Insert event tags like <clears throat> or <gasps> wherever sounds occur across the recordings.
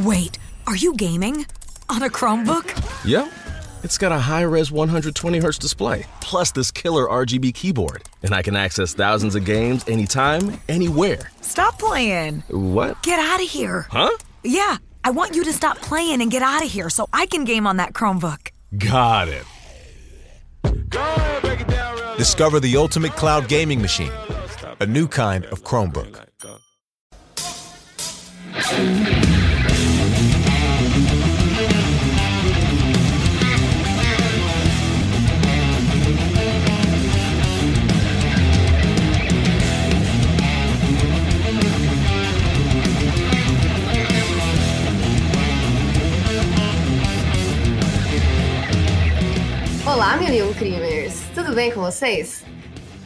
Wait, are you gaming? On a Chromebook? Yep. It's got a high res 120Hz display, plus this killer RGB keyboard. And I can access thousands of games anytime, anywhere. Stop playing. What? Get out of here. Huh? Yeah, I want you to stop playing and get out of here so I can game on that Chromebook. Got it. Discover the ultimate cloud gaming machine, a new kind of Chromebook. Olá, mil e um crimers! Tudo bem com vocês?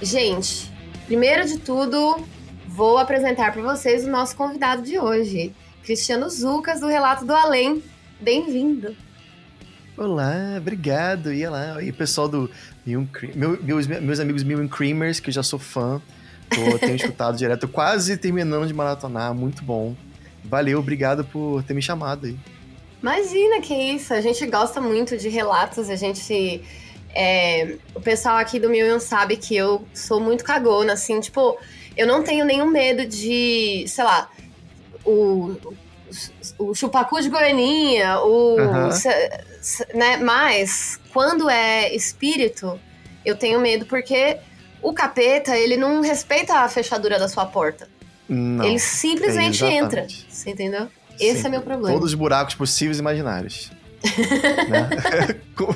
Gente, primeiro de tudo, vou apresentar para vocês o nosso convidado de hoje, Cristiano Zucas, do Relato do Além. Bem-vindo! Olá, obrigado. E lá, e pessoal do Mil meu, meus, meus amigos Mil Creamers, que eu já sou fã, tô, tenho escutado <laughs> direto, quase terminando de maratonar, muito bom. Valeu, obrigado por ter me chamado aí. Imagina que isso, a gente gosta muito de relatos, a gente. É, o pessoal aqui do Million sabe que eu sou muito cagona, assim, tipo, eu não tenho nenhum medo de, sei lá, o, o chupacu de goianinha, o. Né? Mas, quando é espírito, eu tenho medo porque o capeta, ele não respeita a fechadura da sua porta. Não. ele simplesmente é, entra. Você entendeu? Esse Sim, é meu problema. Todos os buracos possíveis e imaginários. <laughs> né? <laughs> com,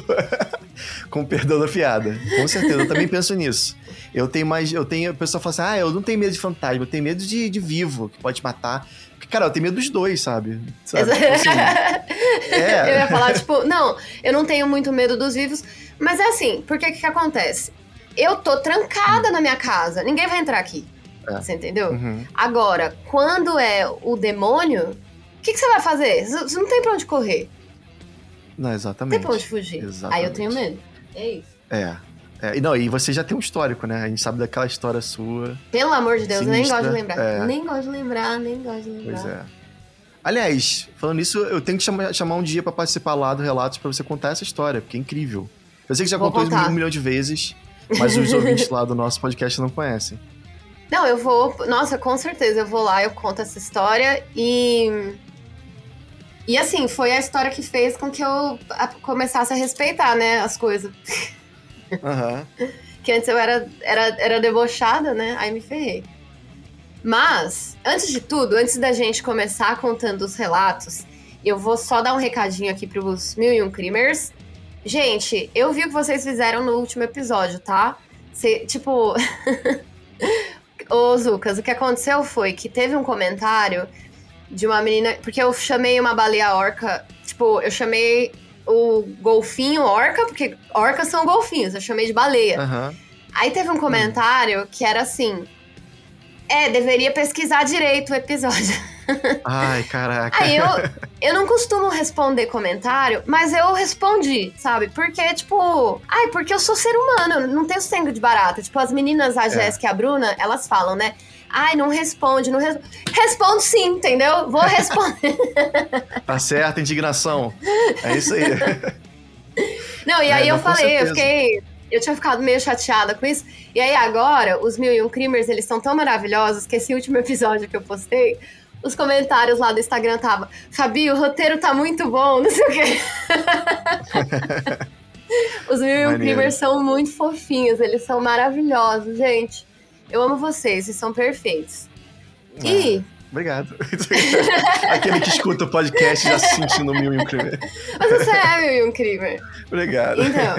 <laughs> com perdão da piada. Com certeza, eu também penso nisso. Eu tenho mais. Eu tenho. A pessoa fala assim: ah, eu não tenho medo de fantasma, eu tenho medo de, de vivo, que pode matar. Cara, eu tenho medo dos dois, sabe? sabe? Tipo assim, é. Eu ia falar, tipo, não, eu não tenho muito medo dos vivos, mas é assim, porque o que, que acontece? Eu tô trancada na minha casa, ninguém vai entrar aqui. É. Você entendeu? Uhum. Agora, quando é o demônio, o que, que você vai fazer? Você não tem pra onde correr, Não, exatamente. pra onde fugir. Exatamente. Aí eu tenho medo. É isso. É. É, e não, e você já tem um histórico, né? A gente sabe daquela história sua. Pelo amor de Deus, nem Sinistra, gosto de lembrar. é. Nem gosto de lembrar, nem gosto de lembrar. Pois é. Aliás, falando nisso, eu tenho que chamar, chamar um dia pra participar lá do Relatos pra você contar essa história, porque é incrível. Eu sei que já Vou contou isso contar. um milhão de vezes, mas os <laughs> ouvintes lá do nosso podcast não conhecem. Não, eu vou. Nossa, com certeza eu vou lá, eu conto essa história e. E assim, foi a história que fez com que eu começasse a respeitar, né, as coisas. Aham. <laughs> Que antes eu era, era, era debochada, né? Aí me ferrei. Mas, antes de tudo, antes da gente começar contando os relatos, eu vou só dar um recadinho aqui pros mil e um crimers. Gente, eu vi o que vocês fizeram no último episódio, tá? Cê, tipo. <laughs> Ô, Zucas, o que aconteceu foi que teve um comentário de uma menina. Porque eu chamei uma baleia orca. Tipo, eu chamei o golfinho orca, porque orcas são golfinhos, eu chamei de baleia. Aham. Aí teve um comentário que era assim: É, deveria pesquisar direito o episódio. <laughs> Ai, caraca. Aí eu, <laughs> eu não costumo responder comentário, mas eu respondi, sabe? Porque, tipo, ai, porque eu sou ser humano, eu não tenho sangue de barata. Tipo, as meninas, a Jéssica e a Bruna, elas falam, né? Ai, não responde, não responde. Respondo sim, entendeu? Vou responder. <laughs> Tá certo, indignação. É isso aí. <laughs> Não, e É, aí eu não, com falei, eu fiquei. Eu tinha ficado meio chateada com isso. E aí agora, os Mil e Um Crimers, eles são tão maravilhosos que esse último <laughs> episódio que eu postei, os comentários lá do Instagram tava Fabi, o roteiro tá muito bom, não sei o quê. os Mil e Um. Crimers são muito fofinhos, eles são maravilhosos, gente. Eu amo vocês, vocês são perfeitos. E, Obrigado. <laughs> Aquele que escuta o podcast já se sentindo mil e um crime. mas você é Mil e Um Crimer. Obrigado. Então,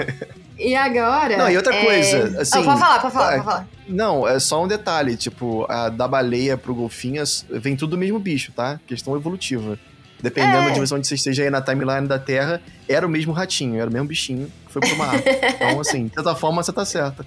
e agora... Não, e outra é- coisa, assim, Ah, pode falar, pode falar, ah, pode falar. Não, é só um detalhe, tipo, a da baleia pro golfinho é- vem tudo do mesmo bicho, tá? Questão evolutiva. Dependendo É. da dimensão onde você esteja aí na timeline da Terra, era o mesmo ratinho, era o mesmo bichinho que foi pro mar. <laughs> então, assim, de certa forma você tá certa.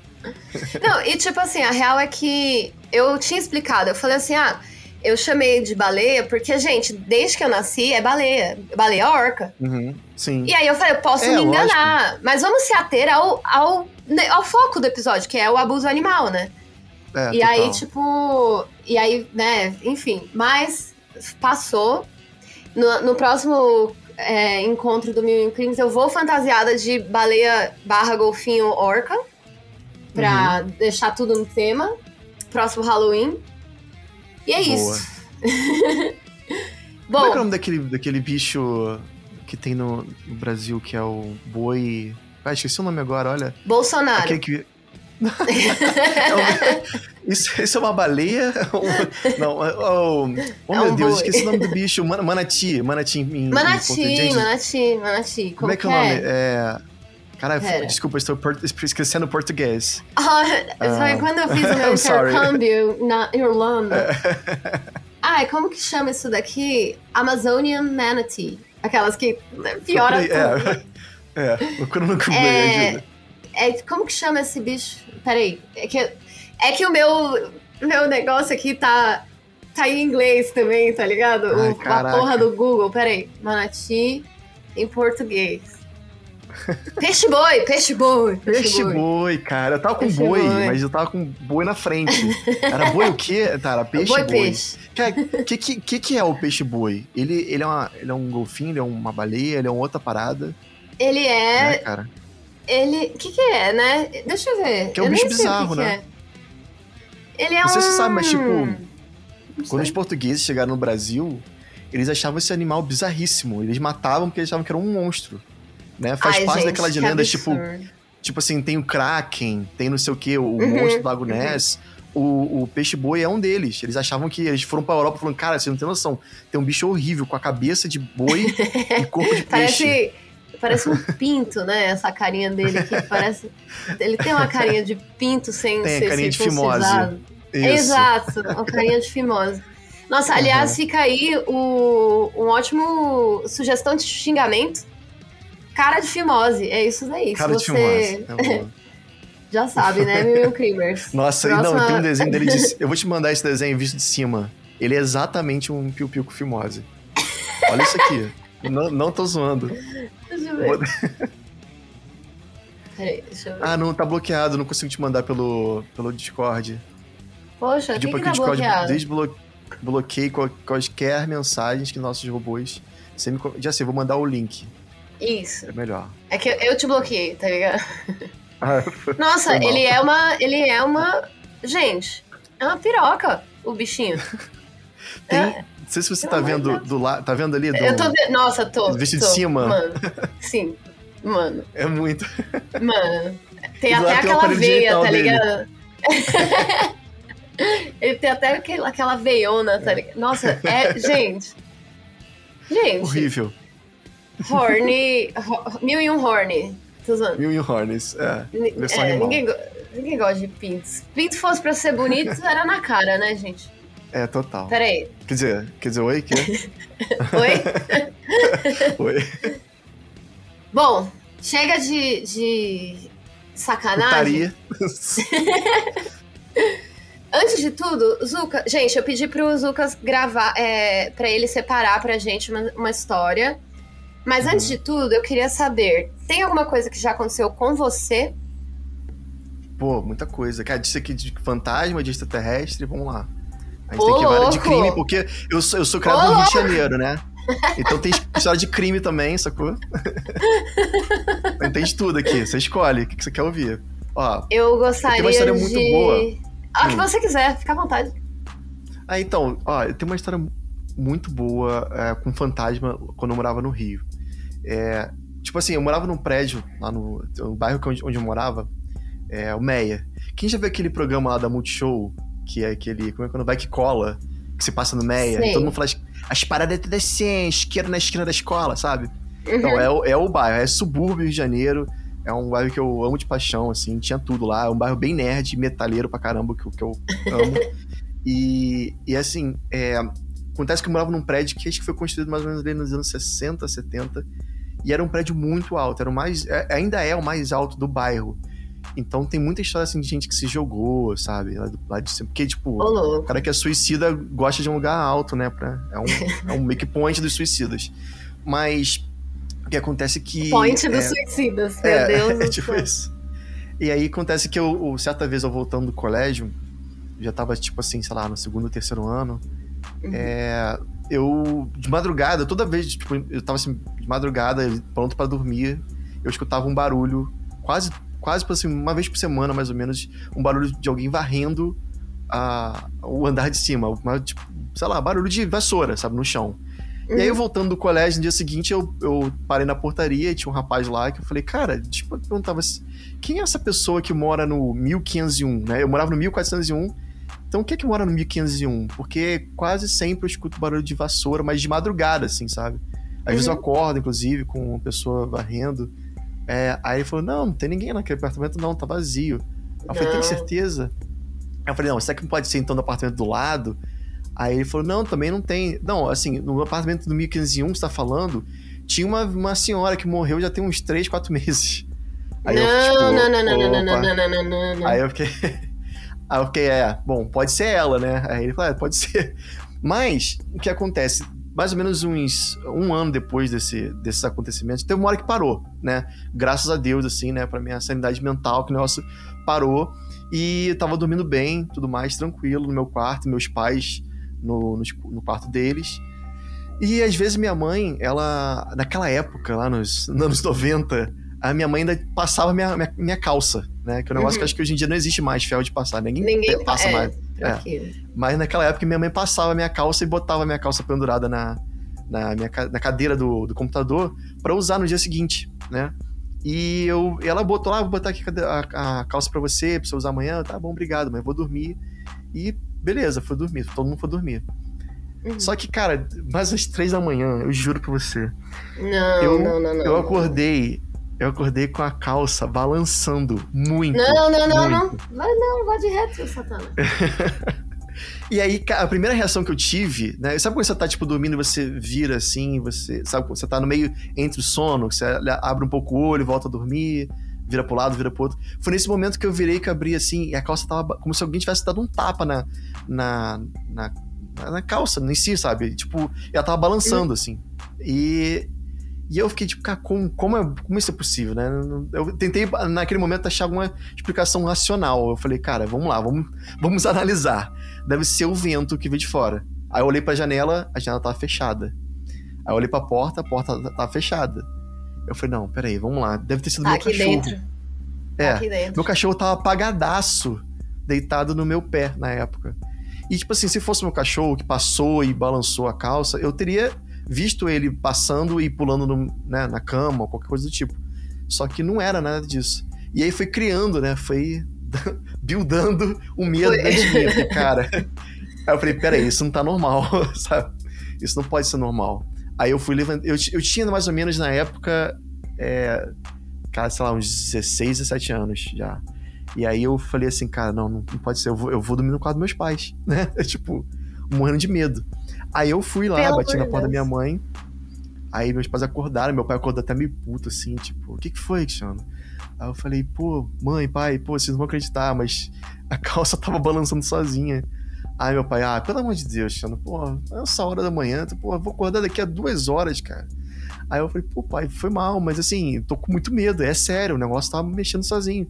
Não, e tipo assim, a real é que eu tinha explicado, eu falei assim, ah, eu chamei de baleia porque, gente, desde que eu nasci é baleia, baleia orca. Uhum, sim. E aí eu falei, eu posso É, me enganar, mas vamos se ater ao, ao, né, ao foco do episódio, que é o abuso animal, né? É, e total. aí, tipo, e aí, né, enfim, mas passou. No, no próximo é, encontro do Mil e um Crimes, eu vou fantasiada de baleia barra golfinho orca. Pra Uhum. deixar tudo no tema. Próximo Halloween. E é Boa. isso. <laughs> Como é que é o Bom, nome daquele, daquele bicho que tem no, no Brasil, que é o boi. Ah, esqueci o nome agora, olha. Bolsonaro. Aquele que. É um- isso, isso é uma baleia? <laughs> Não, oh, oh, É meu um Deus, boi. esqueci o nome do bicho. Man- Manati, manati em, em Manati, português. Manati, Manati. Como é que é o nome? É. Caralho, Pera. desculpa, estou por- esquecendo português. Ah, foi Ah. quando eu fiz <laughs> o meu intercâmbio na Irlanda. <laughs> Ai, como que chama isso daqui? Amazonian Manatee. Aquelas que piora Procurei- tudo. É, é, procura no Google É, ajuda. É, como que chama esse bicho? Peraí, é que, é que o meu, meu negócio aqui tá, tá em inglês também, tá ligado? Ai, O- a porra do Google. Peraí, Manati em português. Peixe boi, peixe boi, peixe, Peixe boi. boi, cara. Eu tava com boi, boi. mas eu tava com boi na frente. Era boi o quê? Tá, era peixe boi, boi. peixe. O que, que, que, que é o peixe boi? Ele, ele, é uma, ele é um golfinho, ele é uma baleia, ele é uma outra parada, Ele né, é. cara? Ele. O que, que é, né? Deixa eu ver. Que é um eu bicho bizarro, que né? que é. Ele é Não um. sei se você sabe, mas, tipo, Não Quando os portugueses chegaram no Brasil, eles achavam esse animal bizarríssimo. Eles matavam porque eles achavam que era um monstro. Né? Faz Ai, parte gente, daquelas que lendas, tipo, tipo assim, tem o Kraken, tem não sei o que, o Uhum, monstro do Lago Ness. O, o peixe-boi é um deles. Eles achavam que eles foram pra Europa falando, cara, você não tem noção. Tem um bicho horrível com a cabeça de boi <laughs> e corpo de peixe. Parece. Parece um pinto, né? Essa carinha dele que <laughs> parece. Ele tem uma carinha de pinto sem Tem ser carinha de fimose. Exato, uma carinha de fimose. Nossa, aliás, fica aí o, um ótimo sugestão de xingamento. Cara de fimose, é isso daí. Cara Se de você fimose. É <laughs> já sabe, né, Mil <laughs> Creamers? Nossa, e não, Próxima- tem um desenho dele de. Eu vou te mandar esse desenho visto de cima. Ele é exatamente um piu-piu com fimose. Olha isso aqui. Não, não tô zoando. Deixa eu ver. Peraí, deixa eu ver. Ah, não, tá bloqueado, não consigo te mandar pelo, pelo Discord. Poxa, Pedi que, pra que que tá Discord desbloqueie quaisquer mensagens que nossos robôs. Me, já sei, vou mandar o link. Isso. É melhor. É que eu- te bloqueei, tá ligado? Ah, <laughs> Nossa, ele é uma. Ele é uma. Gente, é uma piroca, o bichinho. <laughs> tem, É. não sei se você tá de vendo do lado. Tá vendo ali? Do, Eu tô vendo. Nossa, tô. Visto de tô. cima? Mano. Sim. Mano. É muito. Mano. Tem até tem aquela veia, tá ligado? <laughs> ele tem até aquele- aquela veiona, tá ligado? Nossa, é. Gente. Gente. Horrível. Horny. ho- Mil e um horny. Mil e. É. Ni- Versão é, animal. ninguém, ninguém gosta de pintos. Pinto fosse pra ser bonito, era na cara, né, gente? É, total. Peraí. Quer dizer, quer dizer, oi? Quê? <laughs> Oi? <laughs> oi. Bom, chega de, de sacanagem. <laughs> Antes de tudo, Zuka, gente, eu pedi pro Zucas gravar, é, para ele separar pra gente uma, uma história. Mas antes de tudo, eu queria saber: tem alguma coisa que já aconteceu com você? Pô, muita coisa. Cara, disse aqui de fantasma, de extraterrestre, vamos lá. A gente Ô, tem que várias de crime, porque eu sou, eu sou criado Ô, no Rio de Janeiro, né? <laughs> Então tem história de crime também, sacou? <laughs> Então tem de tudo aqui. Você escolhe o que você quer ouvir. Ó, Eu gostaria uma história de. muito boa. Ah, o que Hum. você quiser, fica à vontade. Ah, então, ó, eu tenho uma história muito boa é, com fantasma quando eu morava no Rio. É, tipo assim, eu morava num prédio lá no, no bairro onde, onde eu morava, é, o Meia. Quem já viu aquele programa lá da Multishow, que é aquele, como é que é, vai que cola, que se passa no Meia, Sei. e todo mundo fala as, as paradas tudo assim, isqueira na esquina da escola, sabe? Uhum. Então, é, o- é o bairro, é subúrbio Rio de Janeiro. É um bairro que eu amo de paixão, assim, tinha tudo lá. É um bairro bem nerd, metaleiro pra caramba, que, eu- que eu amo. <laughs> e, e assim, é, acontece que eu morava num prédio que acho que foi construído mais ou menos ali nos anos 60, 70. E era um prédio muito alto, era o mais. é- ainda é o mais alto do bairro. Então tem muita história assim de gente que se jogou, sabe? Lá, do- lá de cima. Porque, tipo, Ô, o cara que é suicida gosta de um lugar alto, né? Pra, é, um, é um make point dos suicidas. Mas o que acontece é que. Point dos é, suicidas, meu é, Deus. <laughs> é do tipo isso. E aí acontece que eu, eu- certa vez eu voltando do colégio, já tava tipo assim, sei lá, no segundo ou terceiro ano. Uhum. é, eu, de madrugada, toda vez, tipo, eu tava assim, de madrugada, pronto para dormir, eu escutava um barulho, quase, quase assim, uma vez por semana, mais ou menos, um barulho de alguém varrendo a, o andar de cima, uma, tipo, sei lá, barulho de vassoura, sabe, no chão. Uhum. E aí, eu voltando do colégio, no dia seguinte, eu, eu parei na portaria e tinha um rapaz lá que eu falei, cara, tipo, eu perguntava assim, quem é essa pessoa que mora no 1501, né? Eu morava no 1401, então quem é que mora no 1501? Porque quase sempre eu escuto barulho de vassoura, mas de madrugada, assim, sabe? Às uhum. vezes eu uhum. acordo, inclusive, com uma pessoa varrendo. É, aí ele falou, não, não tem ninguém naquele apartamento, não, tá vazio. Aí eu falei, tem certeza? Aí eu falei, não, será que não pode ser então do apartamento do lado? Aí ele falou, não, também não tem. Não, assim, no apartamento do 1501 que você tá falando, tinha uma, uma senhora que morreu já tem uns 3, 4 meses. Aí não, eu, tipo, não, não, não, não, não, não, não, não, não, não. Aí eu fiquei. <laughs> Aí eu fiquei, é, bom, pode ser ela, né? Aí ele falou, é, pode ser. Mas, o que acontece? Mais ou menos uns um ano depois desse, desses acontecimentos, teve uma hora que parou, né? Graças a Deus, assim, né? Pra minha sanidade mental, que o negócio parou. E eu tava dormindo bem, tudo mais, tranquilo, no meu quarto, meus pais no, no, no quarto deles. E às vezes minha mãe, ela, naquela época, lá nos, nos anos 90, a minha mãe ainda passava minha, minha, minha calça, né? Que é um negócio uhum. que acho que hoje em dia não existe mais ferro de passar. Ninguém, Ninguém passa é, mais. É. Mas naquela época minha mãe passava minha calça e botava minha calça pendurada na, na, minha, na cadeira do, do computador para usar no dia seguinte, né? E eu, ela botou lá, ah, vou botar aqui a, a calça para você, pra você usar amanhã. Tá bom, obrigado, mas vou dormir. E beleza, foi dormir, todo mundo foi dormir. Uhum. Só que, cara, mais às três da manhã, eu juro pra você. Não, eu, não, não, não. Eu acordei, eu acordei com a calça balançando muito. Não, não, não, muito. não. Vai não, vai de reto, Satana. <laughs> e aí, a primeira reação que eu tive, né? Sabe quando você tá, tipo, dormindo e você vira assim, você. Sabe quando você tá no meio entre o sono, você abre um pouco o olho, volta a dormir vira pro lado, vira pro outro. Foi nesse momento que eu virei que abri assim, e a calça tava como se alguém tivesse dado um tapa na, na, na, na calça em si, sabe? Tipo, ela tava balançando, assim. E, e eu fiquei tipo, cara, como, como, é, como isso é possível, né? Eu tentei, naquele momento, achar alguma explicação racional. Eu falei, cara, vamos lá, vamos, vamos <laughs> analisar. Deve ser o vento que veio de fora. Aí eu olhei pra janela, a janela tava fechada. Aí eu olhei pra porta, a porta tava fechada. Eu falei, não, peraí, vamos lá. Deve ter sido tá meu aqui cachorro. Dentro. É, aqui dentro. meu cachorro tava apagadaço, deitado no meu pé na época. E, tipo assim, se fosse meu cachorro que passou e balançou a calça, eu teria visto ele passando e pulando no, né, na cama ou qualquer coisa do tipo. Só que não era nada disso. E aí foi criando, né? Foi <laughs> buildando o medo foi. de mim. cara. Aí eu falei, peraí, isso não tá normal, <laughs> sabe? Isso não pode ser normal. Aí eu fui levantar. Eu, eu tinha mais ou menos na época. É, cara, sei lá, uns 16, 17 anos já. E aí eu falei assim, cara, não, não pode ser, eu vou, eu vou dormir no quarto dos meus pais, <laughs> né? tipo, morrendo de medo. Aí eu fui lá, Pelo bati na porta da minha mãe. Aí meus pais acordaram, meu pai acordou até meio puto, assim, tipo, o que que foi, Cristiano? Aí eu falei, pô, mãe, pai, pô, vocês não vão acreditar, mas a <laughs> calça tava balançando sozinha. Aí meu pai, ah, pelo amor de Deus, Xano, pô, é essa hora da manhã, pô, vou acordar daqui a duas horas, cara. Aí eu falei, pô, pai, foi mal, mas assim, tô com muito medo, é sério, o negócio tava mexendo sozinho.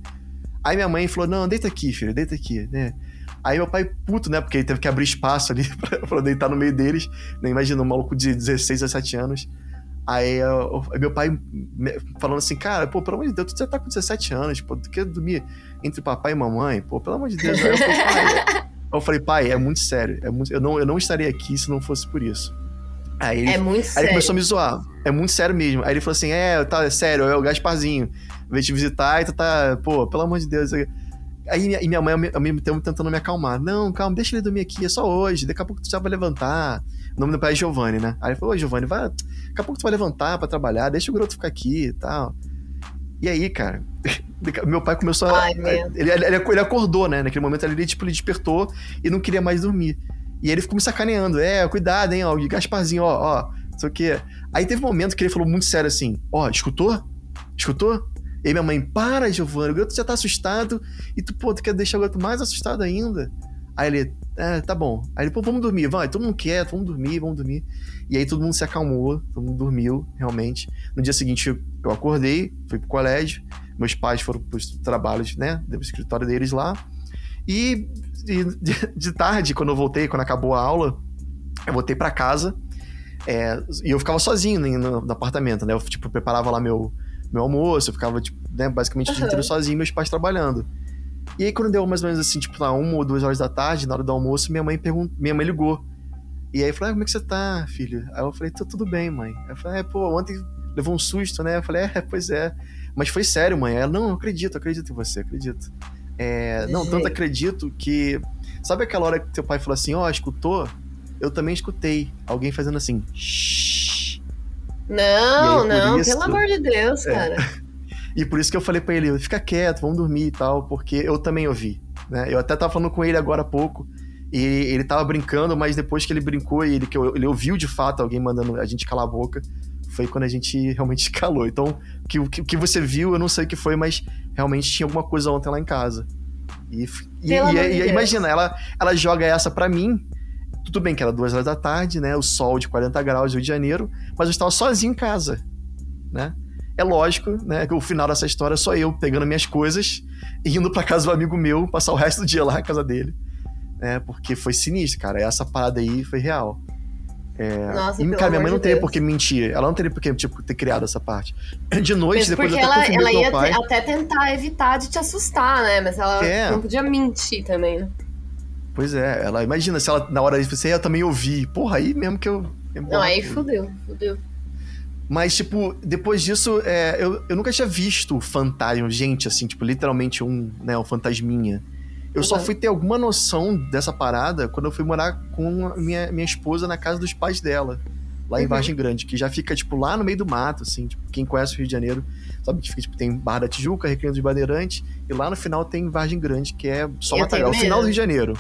Aí minha mãe falou, não, deita aqui, filho, deita aqui, né? Aí meu pai, puto, né, porque ele teve que abrir espaço ali <laughs> pra, pra deitar no meio deles, né, imagina, um maluco de 16, 17 anos. Aí eu, meu pai falando assim, cara, pô, pelo amor de Deus, tu já tá com 17 anos, pô, tu quer dormir entre papai e mamãe? Pô, pelo amor de Deus. Aí eu falei, pai, <laughs> eu falei, pai, é muito sério. É muito, eu, não, eu não estaria aqui se não fosse por isso. Aí ele, é muito aí sério. ele começou a me zoar. É muito sério mesmo. Aí ele falou assim: é, tá, é sério, é o Gasparzinho. Veio te visitar e tu tá, pô, pelo amor de Deus. Aí e minha mãe, ao mesmo tempo, tentando me acalmar. Não, calma, deixa ele dormir aqui, é só hoje. Daqui a pouco tu já vai levantar. O nome do pai é Giovanni, né? Aí ele falou: Ô, Giovanni, vai, daqui a pouco tu vai levantar pra trabalhar, deixa o garoto ficar aqui e tal. E aí, cara, <laughs> meu pai começou a. Ai, ele, ele, ele, acordou, né? Naquele momento ele, tipo, ele despertou e não queria mais dormir. E ele ficou me sacaneando. É, cuidado, hein, ó. Gasparzinho, ó, ó. Não sei o quê. Aí teve um momento que ele falou muito sério assim: Ó, escutou? Escutou? E minha mãe, para, Giovanni, o garoto já tá assustado. E tu, pô, tu quer deixar o garoto mais assustado ainda? Aí ele, é, tá bom. Aí ele, pô, vamos dormir, vai, todo mundo quer, vamos dormir, vamos dormir. E aí todo mundo se acalmou, todo mundo dormiu, realmente. No dia seguinte eu acordei, fui pro colégio, meus pais foram pros trabalhos, né, do escritório deles lá. E, e de, de tarde, quando eu voltei, quando acabou a aula, eu voltei para casa. É, e eu ficava sozinho né, no, no, apartamento, né? Eu, tipo, preparava lá meu, meu almoço, eu ficava, tipo, né, basicamente uhum. o dia inteiro sozinho, meus pais trabalhando. E aí, quando deu mais ou menos assim, tipo, lá, uma ou duas horas da tarde, na hora do almoço, minha mãe perguntou, minha mãe ligou. E aí falou, ah, como é que você tá, filho? Aí eu falei, tô tudo bem, mãe. Eu falei, é, pô, ontem levou um susto, né? Eu falei, é, pois é. Mas foi sério, mãe. Ela, não, eu acredito, acredito em você, acredito. É, não, tanto acredito que. Sabe aquela hora que teu pai falou assim, ó, oh, escutou? Eu também escutei alguém fazendo assim. Shhh. Não, aí, não, isso, pelo amor de Deus, é, cara. <laughs> e por isso que eu falei para ele, fica quieto, vamos dormir e tal, porque eu também ouvi. Né? Eu até tava falando com ele agora há pouco. E ele tava brincando, mas depois que ele brincou e ele, que ele ouviu de fato alguém mandando a gente calar a boca, foi quando a gente <laughs> realmente calou. Então, o que, que, que, você viu, eu não sei o que foi, mas realmente tinha alguma coisa ontem lá em casa. E, e, e, e imagina, ela, ela joga essa para mim. Tudo bem que era duas horas da tarde, né? O sol de 40 graus, Rio de Janeiro, mas eu estava sozinho em casa, né? É lógico, né? Que o final dessa história é só eu pegando minhas coisas e indo para casa do amigo meu, passar o resto do dia lá na casa dele. Né? Porque foi sinistro, cara. Essa parada aí foi real. É... Nossa, e, cara, minha mãe não teria por que mentir. Ela não teria por que, tipo, ter criado essa parte. <clears throat> De noite, Mesmo depois porque eu ela, ela ia pai... até tentar evitar de te assustar, né? Mas ela é. não podia mentir também, né? Pois é, ela imagina se ela na hora de você eu também ouvi. Porra, aí mesmo que eu. não, aí fudeu, fudeu. Mas, tipo, depois disso, é, eu, eu nunca tinha visto fantasma, gente, assim, tipo, literalmente um, né, um fantasminha. Eu uhum. só fui ter alguma noção dessa parada quando eu fui morar com a minha, minha esposa na casa dos pais dela, lá em uhum. Vargem Grande, que já fica, tipo, lá no meio do mato, assim. Tipo, quem conhece o Rio de Janeiro sabe que fica, tipo, tem Barra da Tijuca, Recreio dos Bandeirantes, e lá no final tem Vargem Grande, que é só Matagal, o final do Rio de Janeiro.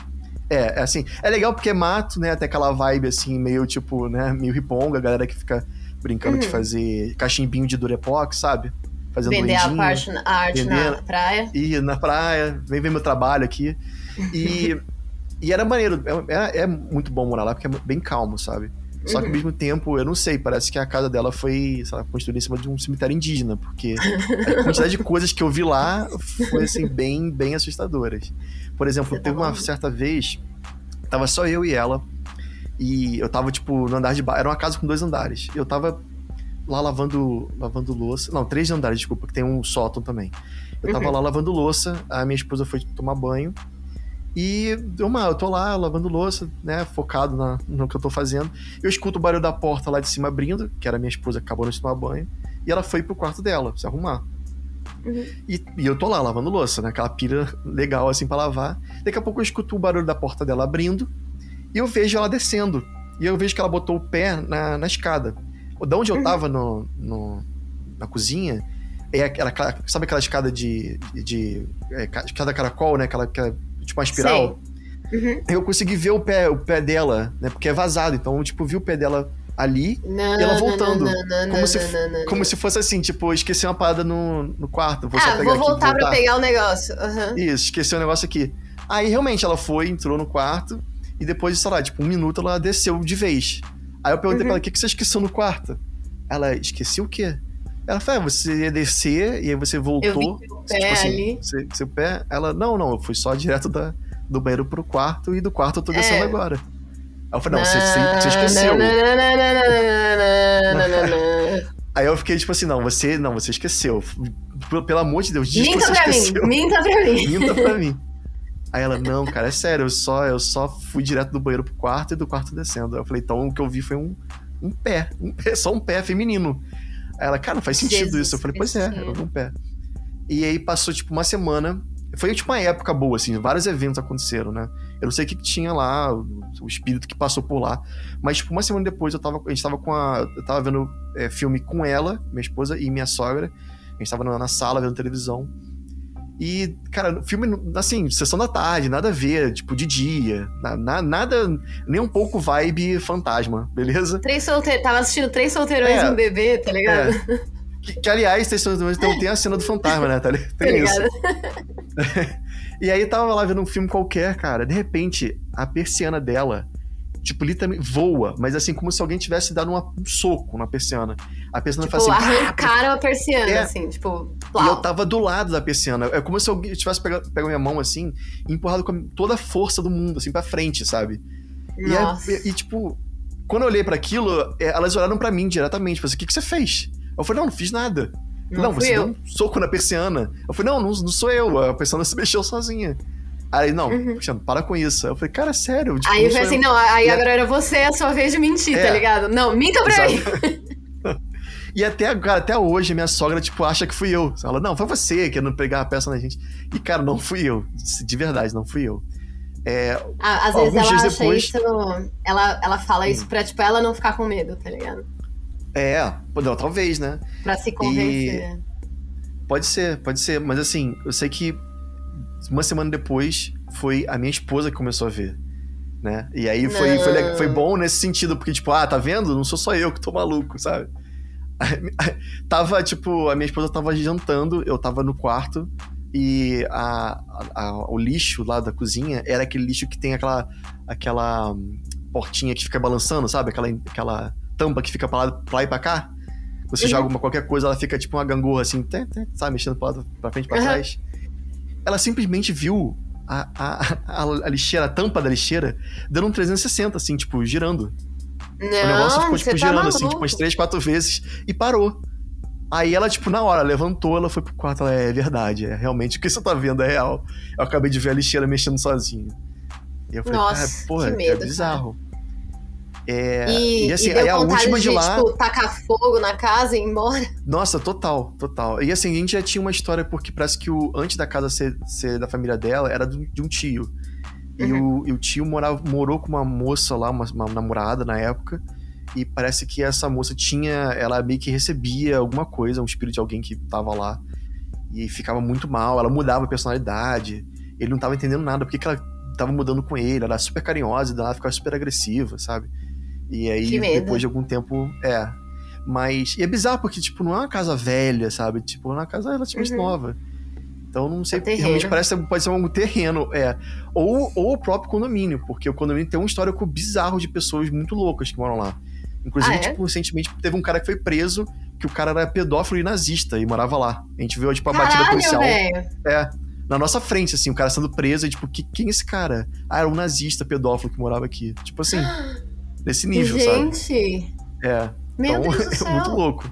É, é assim, é legal porque é mato, né? Tem aquela vibe assim, meio tipo, né? Meio riponga, a galera que fica brincando uhum. de fazer cachimbinho de Durepox, sabe? fazendo Vender a, parte, a arte vender, na praia. E na praia, vem ver meu trabalho aqui. E, <laughs> e era maneiro, é, é, muito bom morar lá, porque é bem calmo, sabe? Só que ao uhum. mesmo tempo, eu não sei, parece que a casa dela foi, sabe, construída em cima de um cemitério indígena, porque a <laughs> quantidade de coisas que eu vi lá foi, assim, bem, bem assustadoras. Por exemplo, teve uma certa vez, tava só eu e ela, e eu tava, tipo, no andar de baixo, era uma casa com dois andares. Eu tava lá lavando, lavando louça. Não, três andares, desculpa, que tem um sótão também. Eu tava uhum. lá lavando louça, a minha esposa foi tomar banho. E uma, eu tô lá lavando louça, né, focado na, no que eu tô fazendo. Eu escuto o barulho da porta lá de cima abrindo, que era minha esposa que acabou de tomar banho. E ela foi pro quarto dela, se arrumar. Uhum. E, e, eu tô lá lavando louça, né? Aquela pira legal assim para lavar. Daqui a pouco eu escuto o barulho da porta dela abrindo e eu vejo ela descendo. E eu vejo que ela botou o pé na, na escada. Da onde eu uhum. tava no, no, na cozinha, é aquela, sabe aquela escada de. de, de é, escada caracol, né? Aquela, aquela tipo uma espiral. Uhum. Eu consegui ver o pé, o pé dela, né? Porque é vazado. Então, tipo, vi o pé dela ali não, e ela voltando. Não, não, como, se, como se fosse assim, tipo, esqueci uma parada no, no quarto. Vou ah, vou voltar aqui, pra pegar o negócio. Uhum. Isso, esqueci o negócio aqui. Aí realmente ela foi, entrou no quarto e depois, sei lá, tipo, um minuto ela desceu de vez. Aí eu perguntei uhum. pra ela, o que, que você esqueceu no quarto? Ela, esqueci o quê? Ela falou, ah, você ia descer e aí você voltou. Eu pé tipo assim, ali. Seu, seu pé? Ela, não, não, eu fui só direto da, do banheiro pro quarto e do quarto eu tô descendo é. agora. Aí eu falei, não, você, você esqueceu. Aí eu fiquei tipo assim, não, você, não, você esqueceu. Pelo amor de Deus, diz Minta que você pra esqueceu. mim, minta pra mim. Minta pra mim. Aí ela, não, cara, é sério, eu só, eu só fui direto do banheiro pro quarto e do quarto descendo. Aí eu falei, então o que eu vi foi um, um pé, um pé, só um pé feminino. Aí ela, cara, não faz sentido Jesus isso. Eu falei, pois é, era um pé. E aí passou, tipo, uma semana. Foi, tipo, uma época boa, assim, vários eventos aconteceram, né? Eu não sei o que, que tinha lá, o, o, espírito que passou por lá. Mas, tipo, uma semana depois eu tava, a gente tava com a. Eu tava vendo é, filme com ela, minha esposa e minha sogra. A gente tava na, na sala vendo televisão. E, cara, filme, assim, sessão da tarde, nada a ver, tipo, de dia. Na, na, nada, nem um pouco vibe fantasma, beleza? Três solteiros, tava assistindo Três Solteirões é, e um Bebê, tá ligado? É. Que, que, aliás, Três Solteirões então, tem a cena do fantasma, né? Tá, <laughs> tem tá isso. <laughs> e aí tava lá vendo um filme qualquer, cara. De repente, a persiana dela tipo, literalmente voa, mas assim, como se alguém tivesse dado uma, um soco na persiana. A persiana tipo, faz assim. arrancaram a persiana, é, assim, tipo. Plau. E eu tava do lado da persiana. É como se eu tivesse pegado, pegado minha mão assim e empurrado com toda a força do mundo, assim, pra frente, sabe? Nossa. E, e, e tipo, quando eu olhei pra aquilo, é, elas olharam pra mim diretamente. Falei, assim, o que, que você fez? Eu falei, não, não fiz nada. Não, Não, você eu. deu um soco na persiana. Eu falei, não, não, não sou eu. A persiana <laughs> se mexeu sozinha. Aí, não, Cristiano, para com isso. Aí eu falei, cara, sério. Tipo, Uhum. Aí não eu falei assim, eu. não, aí E a- agora era você, a sua vez de mentir, É. tá ligado? Não, minta pra mim. <laughs> E até, cara, até hoje, a minha sogra, tipo, acha que fui eu. Ela, não, foi você querendo pegar a peça na gente. E, cara, não fui eu. De verdade, não fui eu. É, Ah, Às vezes ela acha depois- isso. Ela, ela fala isso pra, tipo, ela não ficar com medo, tá ligado? é, não, talvez, né? Pra se convencer. Pode ser, pode ser. Mas assim, eu sei que uma semana depois foi a minha esposa que começou a ver. Né? E aí foi, foi, foi bom nesse sentido, porque, tipo, ah, tá vendo? Não sou só eu que tô maluco, sabe? <laughs> tava, tipo, a minha esposa tava jantando, eu tava no quarto, e a, a- o lixo lá da cozinha era aquele lixo que tem aquela, aquela hum, portinha que fica balançando, sabe? Aquela, aquela tampa que fica pra lá, pra lá e pra cá. Você Uhum. joga uma, qualquer coisa, ela fica tipo uma gangorra assim, sabe? Mexendo pra, pra frente e pra Uhum. trás. Ela simplesmente viu a, a, a, lixeira, a tampa da lixeira, dando um 360, assim, tipo, girando. Não, o negócio ficou, tipo, tá girando, maluco. assim, tipo, umas três, quatro vezes e parou. Aí ela, tipo, na hora, levantou, ela foi pro quarto, ela, é verdade, é realmente, o que você tá vendo é real. Eu acabei de ver a lixeira mexendo sozinha. E eu falei, Nossa, cara, porra, que medo, é bizarro. É, E, e, assim, e aí a última de, de lá... tipo, tacar fogo na casa e ir embora. Nossa, total, total. E assim, a gente já tinha uma história porque parece que o antes da casa ser, ser da família dela, era de um tio. E, Uhum. o, e o tio morava, morou com uma moça lá, uma, uma namorada na época. E parece que essa moça tinha. Ela meio que recebia alguma coisa, um espírito de alguém que tava lá. E ficava muito mal. Ela mudava a personalidade. Ele não tava entendendo nada. Porque que ela tava mudando com ele? Ela era super carinhosa e ela ficava super agressiva, sabe? E aí, depois de algum tempo. É. Mas. E é bizarro porque, tipo, não é uma casa velha, sabe? Tipo, é uma casa relativamente Uhum. nova. Então não sei, É realmente parece pode ser um terreno, é. Ou, ou o próprio condomínio, porque o condomínio tem um histórico bizarro de pessoas muito loucas que moram lá. Inclusive, Ah, é? tipo, recentemente teve um cara que foi preso, que o cara era pedófilo e nazista e morava lá. A gente viu, tipo, a batida Caralho, policial. velho. É. Na nossa frente, assim, o cara sendo preso, e tipo, que, quem é esse cara? Ah, era um nazista pedófilo que morava aqui. Tipo assim, <gasps> nesse nível, sabe? Gente, É. meu então, Deus <laughs> é muito louco.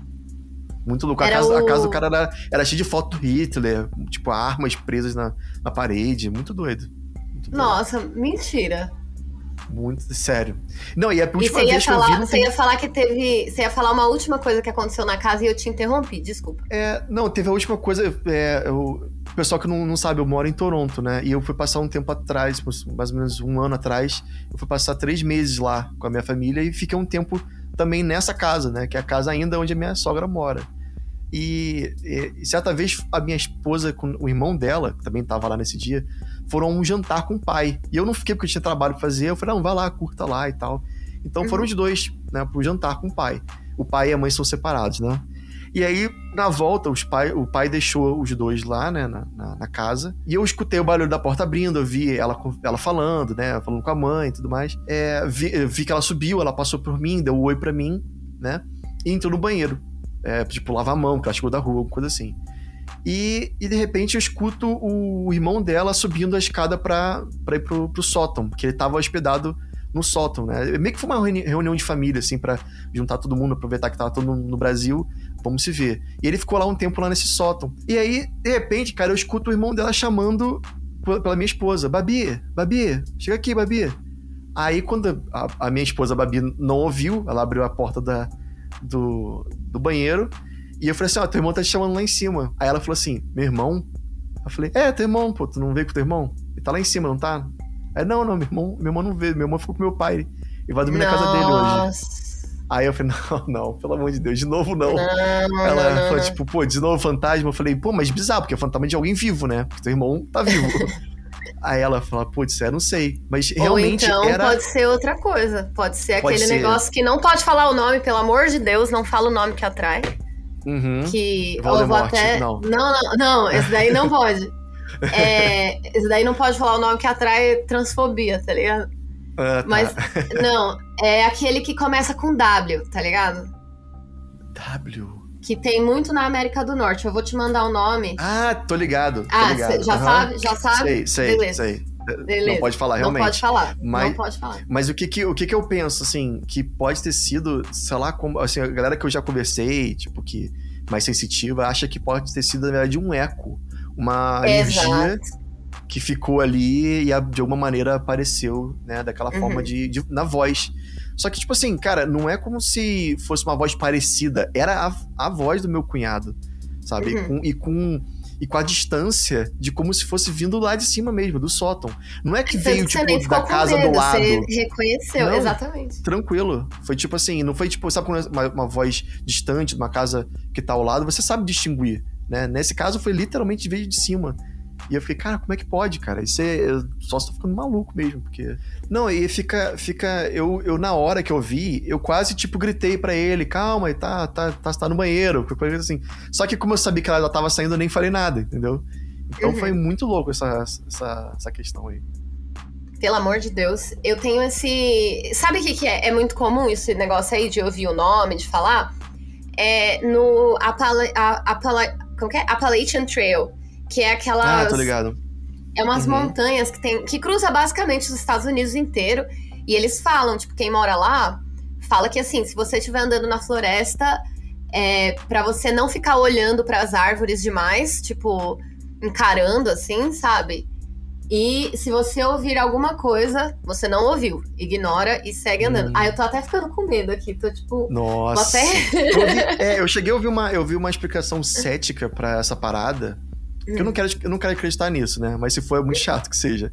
Muito louco. A casa, a o- casa do cara era, era cheia de foto do Hitler, tipo, armas presas na, na parede. Muito doido. Muito doido. Nossa, mentira. Muito sério. Não, e a E última ia, vez que eu vi. falar, você tem... ia falar que teve. Você ia falar uma última coisa que aconteceu na casa e eu te interrompi, desculpa. É, não, teve a última coisa. É, eu, o pessoal que não, não sabe, eu moro em Toronto, né? E eu fui passar um tempo atrás, mais ou menos um ano atrás. Eu fui passar três meses lá com a minha família e fiquei um tempo também nessa casa, né? Que é a casa ainda onde a minha sogra mora. E, e certa vez a minha esposa com o irmão dela, que também tava lá nesse dia, foram a um jantar com o pai. E eu não fiquei porque eu tinha trabalho pra fazer. Eu falei, não, vai lá, curta lá e tal. Então foram os dois, né, pro jantar com o pai. O pai e a mãe são separados, né? E aí, na volta, os pai, o pai deixou os dois lá, né, na, na, na casa. E eu escutei o barulho da porta abrindo, eu vi ela, ela falando, né, falando com a mãe e tudo mais. É, vi, vi que ela subiu, ela passou por mim, deu um oi pra mim, né, e entrou no banheiro. É, tipo, lavar a mão, porque ela chegou da rua, alguma coisa assim. E, e de repente eu escuto o irmão dela subindo a escada pra, pra ir pro, pro sótão, porque ele tava hospedado no sótão, né? Meio que foi uma reuni- reunião de família, assim, pra juntar todo mundo, aproveitar que tava todo mundo no Brasil, vamos se ver. E ele ficou lá um tempo lá nesse sótão. E aí, de repente, cara, eu escuto o irmão dela chamando pela minha esposa: Babi, Babi, chega aqui, Babi. Aí, quando a, a minha esposa, Babi, não ouviu, ela abriu a porta da, do, do banheiro. E eu falei assim: Ó, teu irmão tá te chamando lá em cima. Aí ela falou assim: Meu irmão? Eu falei: É, teu irmão, pô, tu não veio com teu irmão? Ele tá lá em cima, não tá? Aí, não, não, meu irmão, meu irmão não veio, meu irmão ficou com meu pai. Ele vai dormir na casa dele hoje. Nossa. Aí eu falei, <laughs> não, não, pelo amor de Deus, de novo não. Não, Ela não, não, falou, tipo, pô, de novo fantasma. Eu falei, pô, mas bizarro, porque é fantasma de alguém vivo, né? Porque teu irmão tá vivo. <laughs> Aí ela falou, putz, eu não sei. Mas Ou realmente então era. pode ser outra coisa. Pode ser Pode aquele ser. negócio que não pode falar o nome, pelo amor de Deus, não fala o nome que atrai. Uhum. Que Voldemort, até. não. não, não, não, esse daí não <laughs> pode. É, esse daí não pode falar o nome que atrai transfobia, tá ligado? Ah, tá. Mas, não, é aquele que começa com W, tá ligado? W. Que tem muito na América do Norte. Eu vou te mandar o nome. Ah, tô ligado. tô Ah, ligado. já Aham. sabe? Já sabe? Sei, sei, Beleza. sei. Beleza. Não pode falar, realmente. Não pode falar. Mas- Não pode falar. Mas o que que, o que que eu penso, assim, que pode ter sido, sei lá, como, assim, a galera que eu já conversei, tipo, que mais sensitiva, acha que pode ter sido, na verdade, um eco. Uma energia Exato. que ficou ali e de alguma maneira apareceu, né, daquela Uhum. forma de, de- na voz. Só que, tipo assim, cara, não é como se fosse uma voz parecida, era a, a voz do meu cunhado, sabe? Uhum. Com- e, com, e com a distância de como se fosse vindo lá de cima mesmo, do sótão. Não é que veio, tipo, da casa medo, do lado. Você reconheceu, Não. exatamente. Tranquilo. Foi tipo assim, não foi tipo, sabe é uma, uma voz distante de uma casa que tá ao lado, você sabe distinguir, né? Nesse caso foi literalmente veio de cima. E eu fiquei, cara, como é que pode, cara? Isso é. Eu só estou ficando maluco mesmo, porque. Não, e fica. fica eu, eu, na hora que eu vi, eu quase, tipo, gritei pra ele, calma, e tá, tá, tá, tá no banheiro, assim. Só que como eu sabia que ela já tava saindo, eu nem falei nada, entendeu? Então Uhum. foi muito louco essa, essa, essa questão aí. Pelo amor de Deus, eu tenho esse. Sabe o que, que é? É muito comum esse negócio aí de ouvir o nome, de falar? É no Appala... Como que é? Appalachian Trail, que é aquelas. Ah, tô ligado. É umas Uhum. montanhas que tem. que cruza basicamente os Estados Unidos inteiro. E eles falam, tipo, quem mora lá, fala que assim, se você estiver andando na floresta, é para você não ficar olhando para as árvores demais, tipo, encarando assim, sabe? E se você ouvir alguma coisa, você não ouviu. Ignora e segue andando. Hum. Ah, eu tô até ficando com medo aqui. Tô tipo. Nossa. até- eu, vi- é, eu cheguei a ouvir uma, eu vi uma explicação cética pra essa parada. Que eu não, quero, eu não quero acreditar nisso, né? Mas se for, é muito chato que seja.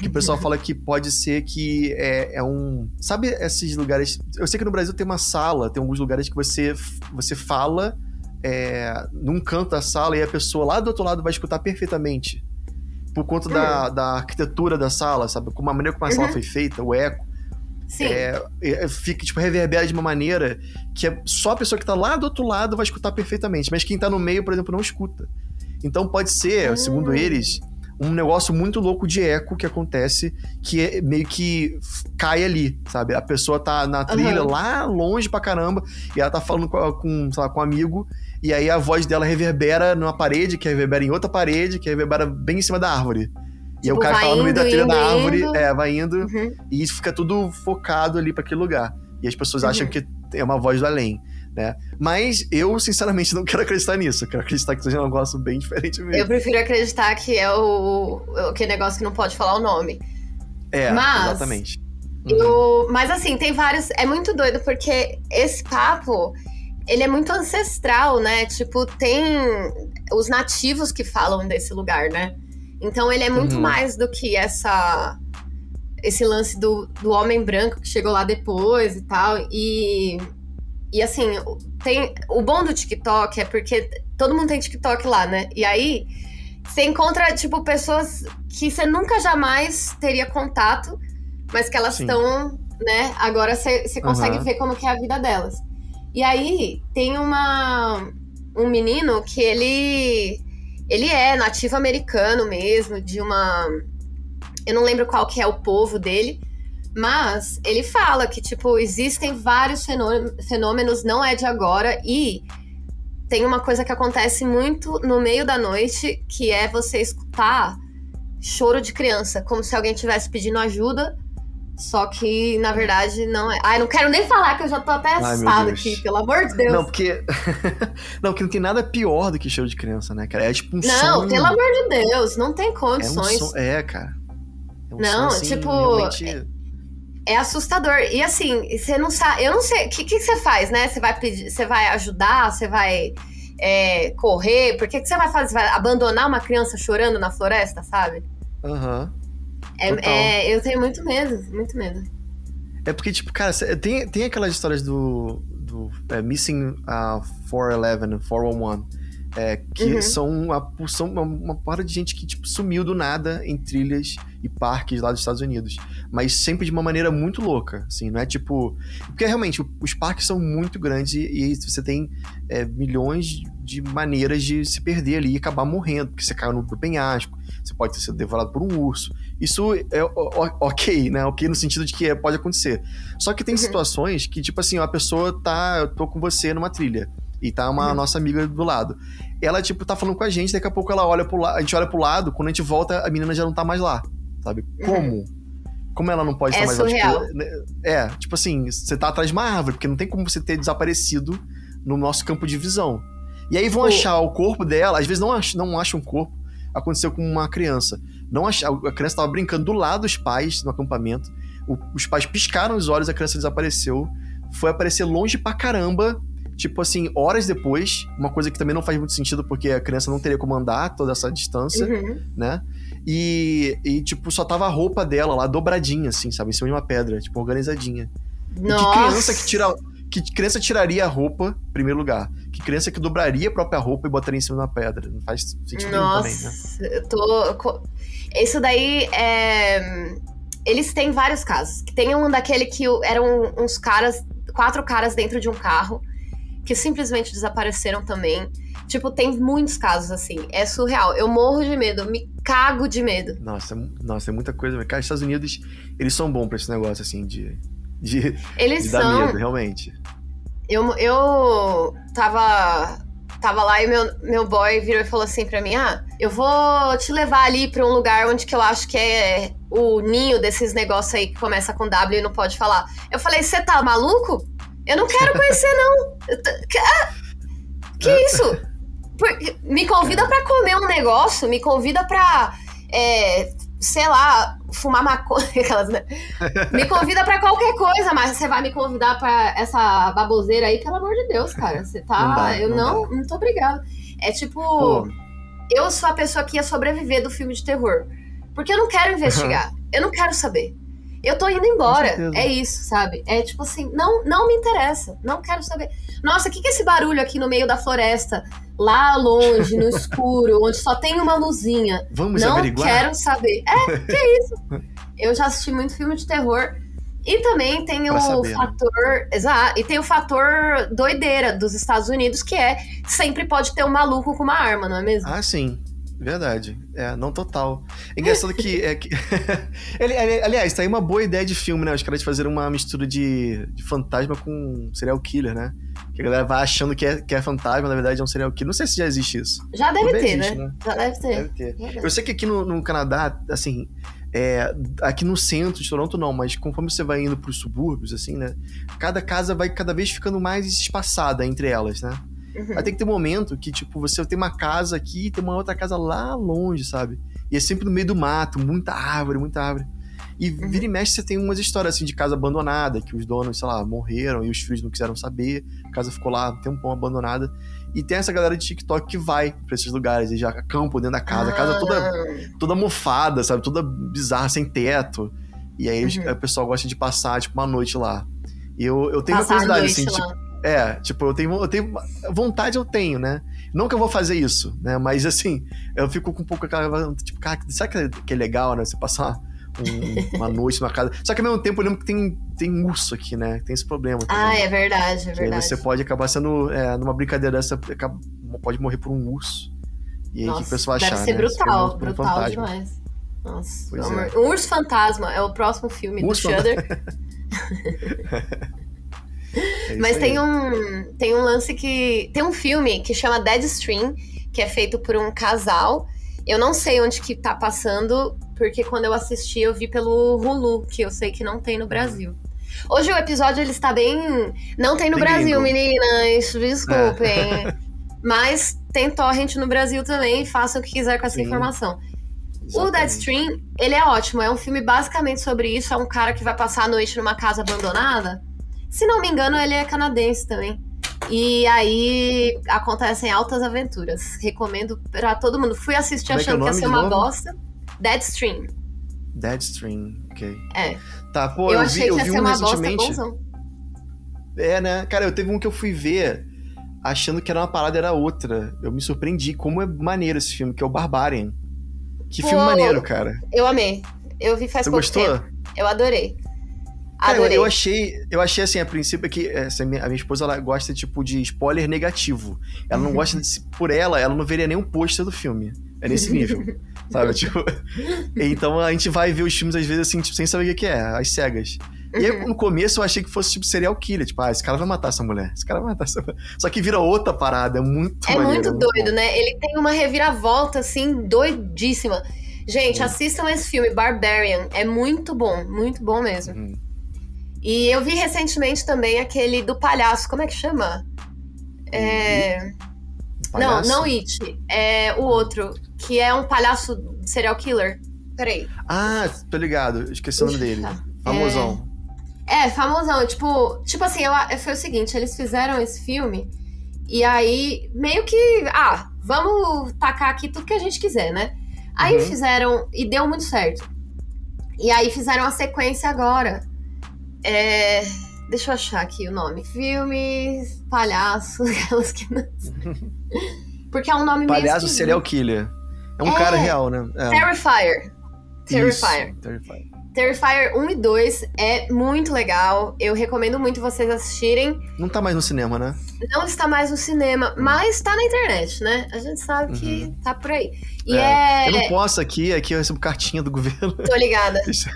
Que o pessoal fala que pode ser que é, é um. Sabe esses lugares. Eu sei que no Brasil tem uma sala, tem alguns lugares que você, você fala é, num canto da sala e a pessoa lá do outro lado vai escutar perfeitamente. Por conta da, da arquitetura da sala, sabe? Com a maneira como a sala Uhum. foi feita, o eco Sim. é, é, fica, tipo, reverbera de uma maneira que é só a pessoa que tá lá do outro lado vai escutar perfeitamente, mas quem tá no meio, por exemplo, não escuta. Então pode ser, Ah. segundo eles, um negócio muito louco de eco que acontece, que é meio que cai ali, sabe? A pessoa tá na trilha Aham. lá longe pra caramba, e ela tá falando com, com, lá, com um amigo, e aí a voz dela reverbera numa parede, que reverbera em outra parede, que reverbera bem em cima da árvore. e aí o Tipo, cara tá lá no meio da indo, trilha da indo, árvore, indo. é, vai indo, Uhum. e isso fica tudo focado ali pra aquele lugar. E as pessoas Uhum. acham que é uma voz do além, né? Mas eu, sinceramente, não <laughs> quero acreditar nisso. Eu quero acreditar que seja um negócio bem diferente Eu mesmo. prefiro acreditar que é o. aquele negócio que não pode falar o nome. É, Mas- exatamente. Uhum. Eu- mas assim, tem vários. É muito doido porque esse papo. Ele é muito ancestral, né? Tipo, tem os nativos que falam desse lugar, né? Então ele é muito Uhum. mais do que essa esse lance do, do homem branco que chegou lá depois e tal. E, e assim, tem o bom do TikTok é porque todo mundo tem TikTok lá, né? E aí você encontra, tipo, pessoas que você nunca jamais teria contato, mas que elas estão, né? Agora você você consegue Aham. ver como que é a vida delas. E aí tem uma um menino que ele ele é nativo americano mesmo, de uma eu não lembro qual que é o povo dele, mas ele fala que tipo existem vários fenô- fenômenos, não é de agora e tem uma coisa que acontece muito no meio da noite, que é você escutar choro de criança, como se alguém estivesse pedindo ajuda, só que na verdade não é. Ai, não quero nem falar que eu já tô até assustada aqui, pelo amor de Deus. Não, porque. <laughs> não, porque não tem nada pior do que cheiro de criança, né, cara? É tipo um Não, pelo amor de Deus, não tem é um condições. som. É, cara. É um Não, assim, tipo, realmente- É assustador. E assim, você não sabe. Eu não sei. O que, que você faz, né? Você vai pedir. Você vai ajudar? Você vai é, correr? Por que, que você vai fazer? Você vai abandonar uma criança chorando na floresta, sabe? Aham. É, Total. é, eu tenho muito medo, muito medo. É porque, tipo, cara, tem, tem aquelas histórias do, do é, Missing uh, 411, 411, é, que Uhum. são, uma, são uma, uma porra de gente que, tipo, sumiu do nada em trilhas e parques lá dos Estados Unidos. Mas sempre de uma maneira muito louca, assim, não é tipo... Porque, realmente, os parques são muito grandes e, e você tem é, milhões de maneiras de se perder ali e acabar morrendo, porque você caiu no penhasco, você pode ter sido devorado por um urso. Isso é ok, né? Ok no sentido de que é, pode acontecer. Só que tem Uhum. situações que, tipo assim, a pessoa tá. Eu tô com você numa trilha. E tá uma Uhum. nossa amiga do lado. Ela, tipo, tá falando com a gente, daqui a pouco ela olha pro lado. A gente olha pro lado, quando a gente volta, a menina já não tá mais lá. sabe? Como? Como ela não pode É estar mais surreal. Tipo, né, é, tipo assim, você tá atrás de uma árvore, porque não tem como você ter desaparecido no nosso campo de visão. E aí vão O- achar o corpo dela, às vezes não acham, não acham o corpo. Aconteceu com uma criança. Não ach, a criança tava brincando do lado dos pais no acampamento. O- os pais piscaram os olhos, a criança desapareceu. Foi aparecer longe pra caramba. Tipo assim, horas depois. Uma coisa que também não faz muito sentido, porque a criança não teria como andar toda essa distância Uhum. né? E, e, tipo, só tava a roupa dela lá, dobradinha, assim, sabe? Em cima de uma pedra, tipo, organizadinha. E que Nossa. criança que tira. Que criança tiraria a roupa, em primeiro lugar? Que criança que dobraria a própria roupa e botaria em cima de uma pedra? Não faz sentido nenhum também, né? Nossa, eu tô. Isso daí é. Eles têm vários casos. Que Tem um daquele que eram uns caras, quatro caras dentro de um carro, que simplesmente desapareceram também. Tipo, tem muitos casos assim. É surreal. Eu morro de medo, me cago de medo. Nossa, nossa, é muita coisa. Cara, os Estados Unidos, eles são bons pra esse negócio, assim, de, de, Eles de dar são. medo, realmente. Eu, eu tava, tava lá e meu, meu boy virou e falou assim pra mim: Ah, eu vou te levar ali pra um lugar onde que eu acho que é o ninho desses negócios aí que começa com W e não pode falar. Eu falei: Você tá maluco? Eu não quero conhecer, não. Ah, que isso? Por- me convida pra comer um negócio, me convida pra. é, sei lá, fumar maconha, <laughs> aquelas, né? Me convida pra qualquer coisa, mas você vai me convidar pra essa baboseira aí, pelo amor de Deus, cara. Você tá. Não dá, eu não não, não tô obrigado. É tipo, Pô, eu sou a pessoa que ia sobreviver do filme de terror. Porque eu não quero investigar. <laughs> eu não quero saber. Eu tô indo embora. É isso, sabe? É tipo assim, não, não me interessa. Não quero saber. Nossa, o que, que é esse barulho aqui no meio da floresta? Lá longe, no <laughs> escuro, onde só tem uma luzinha. vamos não averiguar? quero saber. É, que isso? <laughs> Eu já assisti muito filme de terror. E também tem Pra o saber, né? fator. Exato. E tem o fator doideira dos Estados Unidos, que é sempre pode ter um maluco com uma arma, não é mesmo? Ah, sim. Verdade. É, não total. É engraçado que. É que... <laughs> Aliás, tá aí uma boa ideia de filme, né? Os caras fazerem uma mistura de, de fantasma com serial killer, né? Que a galera vai achando que é, que é fantasma, na verdade é um serial killer. Não sei se já existe isso. Já deve ter, existe, né? né? Já deve ter. Deve ter. Eu sei que aqui no, no Canadá, assim, é, aqui no centro de Toronto não, mas conforme você vai indo pros subúrbios, assim, né? Cada casa vai cada vez ficando mais espaçada entre elas, né? Uhum. Aí tem que ter um momento que, tipo, você tem uma casa aqui e tem uma outra casa lá longe, sabe? E é sempre no meio do mato, muita árvore, muita árvore. E Uhum. vira e mexe, você tem umas histórias assim de casa abandonada, que os donos, sei lá, morreram e os filhos não quiseram saber, a casa ficou lá um tempão abandonada. E tem essa galera de TikTok que vai pra esses lugares e já acampam dentro da casa, a casa toda Ah, toda mofada, sabe? Toda bizarra, sem teto. E aí Uhum. o pessoal gosta de passar, tipo, uma noite lá. E eu, eu tenho uma Passar a curiosidade, assim, lá. tipo, é, tipo, eu tenho, eu tenho. Vontade eu tenho, né? Não que eu vou fazer isso, né? Mas assim, eu fico com um pouco aquela. Tipo, cara, será que é, que é legal, né? Você passar um- <laughs> uma noite numa casa. Só que ao mesmo tempo eu lembro que tem, tem urso aqui, né? Tem esse problema. Ah, também. é verdade, é verdade. você pode acabar sendo. É, numa brincadeira dessa, pode morrer por um urso. E aí o que o pessoal achar, deve ser né? brutal, Por um brutal fantasma. demais. Nossa, é. Um Urso Fantasma é o próximo filme Urso do Shudder. <laughs> <laughs> É Mas tem um, tem um lance que. Tem um filme que chama Deadstream, que é feito por um casal. Eu não sei onde que tá passando, porque quando eu assisti eu vi pelo Hulu, que eu sei que não tem no Brasil. Hoje o episódio ele está bem. Não tem no Brasil, meninas, desculpem. <laughs> Mas tem torrent no Brasil também, façam o que quiser com essa Sim. informação. O Exatamente. Deadstream, ele é ótimo. É um filme basicamente sobre isso. É um cara que vai passar a noite numa casa abandonada. Se não me engano, ele é canadense também. E aí acontecem altas aventuras. Recomendo pra todo mundo. Fui assistir Como é que é achando que ia ser uma novo? bosta. Deadstream. Deadstream, ok. É. Tá, pô, eu, eu, achei vi, que ia ser um uma bosta recentemente. bonzão. É, né? Cara, eu teve um que eu fui ver achando que era uma parada, era outra. Eu me surpreendi. Como é maneiro esse filme, que é o Barbarian. Que Pô, filme maneiro, cara. Eu amei. Eu vi faz Você pouco gostou? tempo. Eu adorei. Cara, eu, achei, eu achei assim, a princípio que essa minha- a minha esposa ela gosta tipo de spoiler negativo. Ela não <laughs> gosta de, por ela, ela não veria nenhum pôster do filme. É nesse nível. <laughs> sabe? Tipo, então a gente vai ver os filmes às vezes assim, tipo, sem saber o que é, às cegas. E aí, no começo eu achei que fosse tipo serial killer, tipo, ah, esse cara vai matar essa mulher, esse cara vai matar essa mulher. Só que vira outra parada, é muito É maneiro, muito é doido, né? Ele tem uma reviravolta, assim, doidíssima. Gente, assistam esse filme, Barbarian. É muito bom, muito bom mesmo. Uhum. E eu vi recentemente também aquele do palhaço, como é que chama? É... Não, não It. É o outro, que é um palhaço serial killer. Peraí. Ah, tô ligado. Esqueci o nome dele. Tá. Famosão. É, famosão. Tipo, tipo assim, eu, foi o seguinte, eles fizeram esse filme e aí meio que, ah, vamos tacar aqui tudo que a gente quiser, né? Aí Uhum. fizeram, e deu muito certo. E aí fizeram a sequência agora. É, deixa eu achar aqui o nome. Filme, palhaço, <laughs> aquelas que não... <laughs> Porque é um nome meio Palhaço esquisito. serial killer. É um É. cara real, né? É. Terrifier. Terrifier. Isso, Terrifier. Terrifier 1 e 2 é muito legal. Eu recomendo muito vocês assistirem. Não tá mais no cinema, né? Não está mais no cinema, mas tá na internet, né? A gente sabe que tá por aí. E é. Eu não posso aqui, aqui eu recebo cartinha do governo. Tô ligada, <laughs> Isso-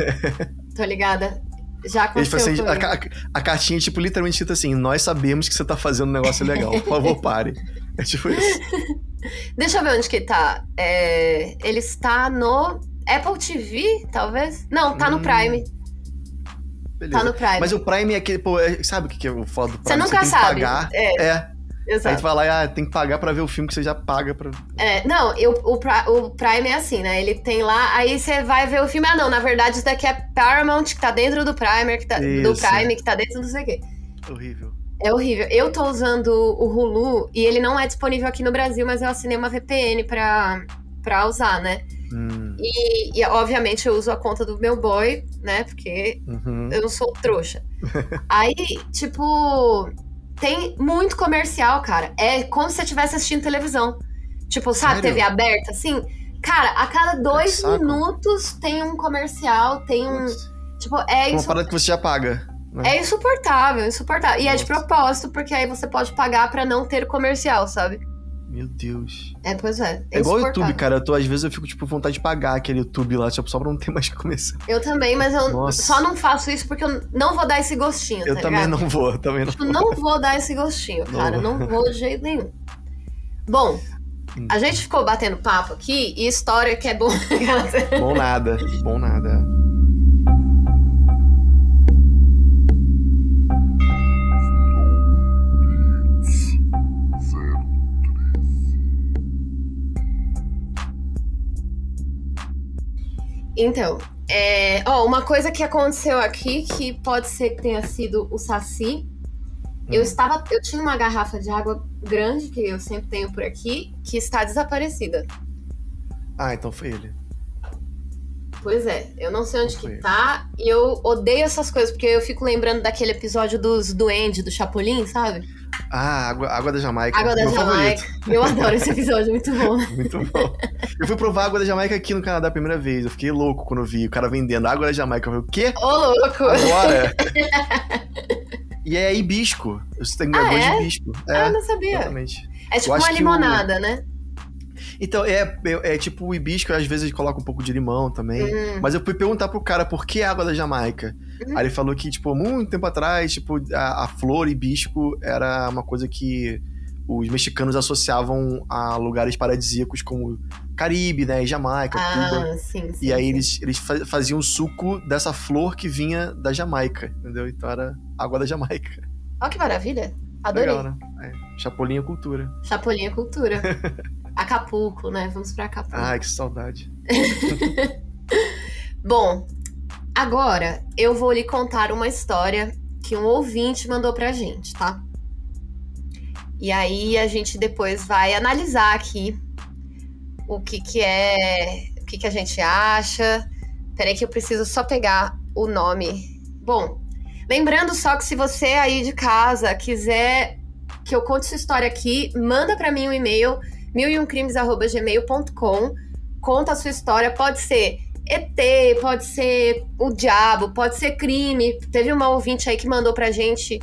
tô ligada. Já aconteceu assim, a, a- cartinha, tipo, literalmente escrita assim: Nós sabemos que você tá fazendo um negócio legal. Por favor, <laughs> pare. É tipo isso. Deixa eu ver onde que tá. É, Ele está no Apple TV, talvez? Não, tá no Hum, Prime. Beleza. Tá no Prime. Mas o Prime é aquele, pô, é- sabe o que que é o foda do Prime? Você nunca tem sabe. Pagar. É, É. Aí exato. tu vai lá e ah, tem que pagar pra ver o filme que você já paga pra. É, não, eu, o, o Prime é assim, né? Ele tem lá, aí você vai ver o filme. Ah, não, na verdade, isso daqui é Paramount, que tá dentro do Primer, que tá, do Isso. Prime, que tá dentro do sei quê. Horrível. É horrível. Eu tô usando o Hulu e ele não é disponível aqui no Brasil, mas eu assinei uma VPN pra, pra usar, né? Hum, E, e, obviamente eu uso a conta do meu boy, né? Porque uhum. eu não sou trouxa. <laughs> Aí, tipo, tem muito comercial, cara. É como se você estivesse assistindo televisão. Tipo, sabe, Sério? TV aberta, assim? Cara, a cada dois saco. minutos tem um comercial, tem um. Putz. Tipo, é, Uma insu- parada que você já paga. né? é insuportável, insuportável. E é de Nossa. propósito, porque aí você pode pagar pra não ter comercial, sabe? Meu Deus. É, pois é. É igual o. YouTube, cara. Eu tô, às vezes eu fico, tipo, com vontade de pagar aquele YouTube lá, tipo, só pra não ter mais que começar. Eu também, mas eu Nossa. só não faço isso porque eu não vou dar esse gostinho, Eu tá também ligado? não vou, também não Tipo, vou. não vou dar esse gostinho, cara. Não. Não vou de jeito nenhum. Bom, Hum. a gente ficou batendo papo aqui e história que é bom. Bom nada, bom nada. Então, é, ó, uma coisa que aconteceu aqui que pode ser que tenha sido o Saci. Eu Hum. estava, eu tinha uma garrafa de água grande que eu sempre tenho por aqui que está desaparecida. Ah, então foi ele. Pois é, eu não sei onde que tá. E eu odeio essas coisas, porque eu fico lembrando daquele episódio dos Duende, do Chapolin, sabe? Ah, água, água da Jamaica. Água da meu Jamaica. favorito. Eu adoro esse episódio, muito bom. <laughs> Muito bom. Eu fui provar água da Jamaica aqui no Canadá a primeira vez. Eu fiquei louco quando eu vi o cara vendendo água da Jamaica. Eu falei, o quê? Ô, louco! Agora? <laughs> e é hibisco. Você tem Ah, gosto é? de hibisco. É, Ah, eu não sabia. exatamente. É tipo Eu uma limonada, né? Então, é, é, é tipo o hibisco, às vezes coloca um pouco de limão também. Hum. Mas eu fui perguntar pro cara por que água da Jamaica. Uhum. Aí ele falou que, tipo, muito tempo atrás, tipo, a, a flor hibisco era uma coisa que os mexicanos associavam a lugares paradisíacos como Caribe, né? Jamaica, Cuba. Ah, sim, sim. E aí sim. eles, eles fa- faziam suco dessa flor que vinha da Jamaica, entendeu? Então era água da Jamaica. Ó, que maravilha. Adorei. Legal, né? É, Chapolin é cultura. Chapolin é cultura. <laughs> Acapulco, né? Vamos pra Acapulco. Ai, que saudade. <laughs> Bom, agora eu vou lhe contar uma história que um ouvinte mandou pra gente, tá? E aí a gente depois vai analisar aqui o que que é, o que que a gente acha. Peraí que eu preciso só pegar o nome. Bom, lembrando só que se você aí de casa quiser que eu conte sua história aqui, manda pra mim um e-mail milioncrimes@gmail.com. Conta a sua história, pode ser ET, pode ser o diabo, pode ser crime. Teve uma ouvinte aí que mandou pra gente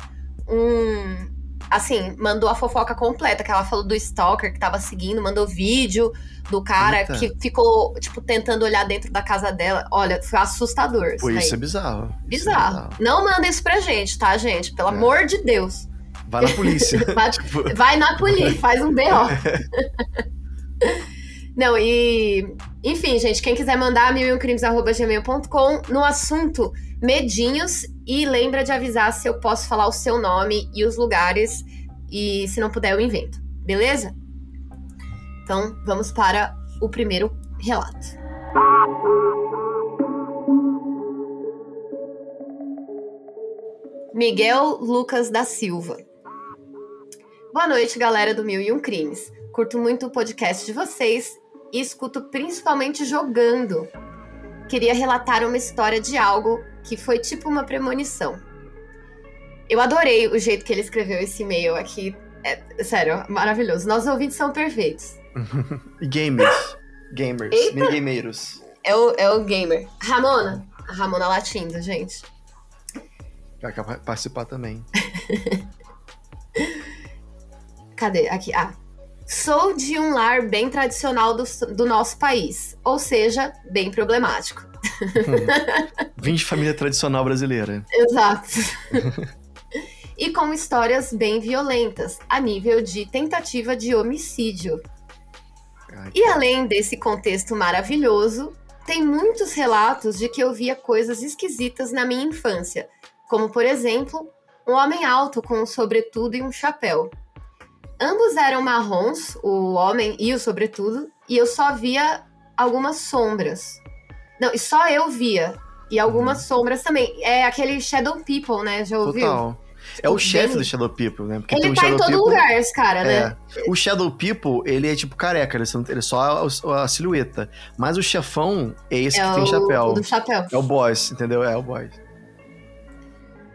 um. Assim, mandou a fofoca completa, que ela falou do stalker que tava seguindo, mandou vídeo do cara Eita. que ficou, tipo, tentando olhar dentro da casa dela. Olha, foi assustador. Pô, isso isso aí. é bizarro. É Bizarro. Não manda isso pra gente, tá, gente? Pelo É. amor de Deus. Vai na polícia. <laughs> Vai- Tipo, Vai na polícia, <laughs> faz um BO. <laughs> Não, e, Enfim, gente, quem quiser mandar milioncrimes.gmail.com no assunto medinhos e lembra de avisar se eu posso falar o seu nome e os lugares e se não puder eu invento, beleza? Então, vamos para o primeiro relato. Miguel Lucas da Silva. Boa noite, galera do Mil e Um Crimes. Curto muito o podcast de vocês e escuto principalmente jogando. Queria relatar uma história de algo que foi tipo uma premonição. Eu adorei o jeito que ele escreveu esse e-mail aqui. É, sério, maravilhoso. Nossos ouvintes são perfeitos. <laughs> Gamers. Gamers. Eita. Gameiros. É o, é o gamer. Ramona. A Ramona latindo, gente. Vai participar também. <laughs> Cadê? Aqui. Ah, Sou de um lar bem tradicional do, do nosso país, ou seja, bem problemático. Hum. <laughs> Vim de família tradicional brasileira. Exato. <laughs> e com histórias bem violentas, a nível de tentativa de homicídio. Ai, e além desse contexto maravilhoso, tem muitos relatos de que eu via coisas esquisitas na minha infância, como por exemplo, um homem alto com um sobretudo e um chapéu. Ambos eram marrons, o homem e o sobretudo, e eu só via algumas sombras. Não, e só eu via. E algumas uhum. sombras também. É aquele Shadow People, né? Já ouviu? Total. É o chefe do Shadow People, né? Porque ele tá em todo People, lugar, esse cara, é. né? O Shadow People, ele é tipo careca, ele é só a, a silhueta. Mas o chefão é esse é que o, tem chapéu. O do chapéu. É o boss, entendeu? É o boss.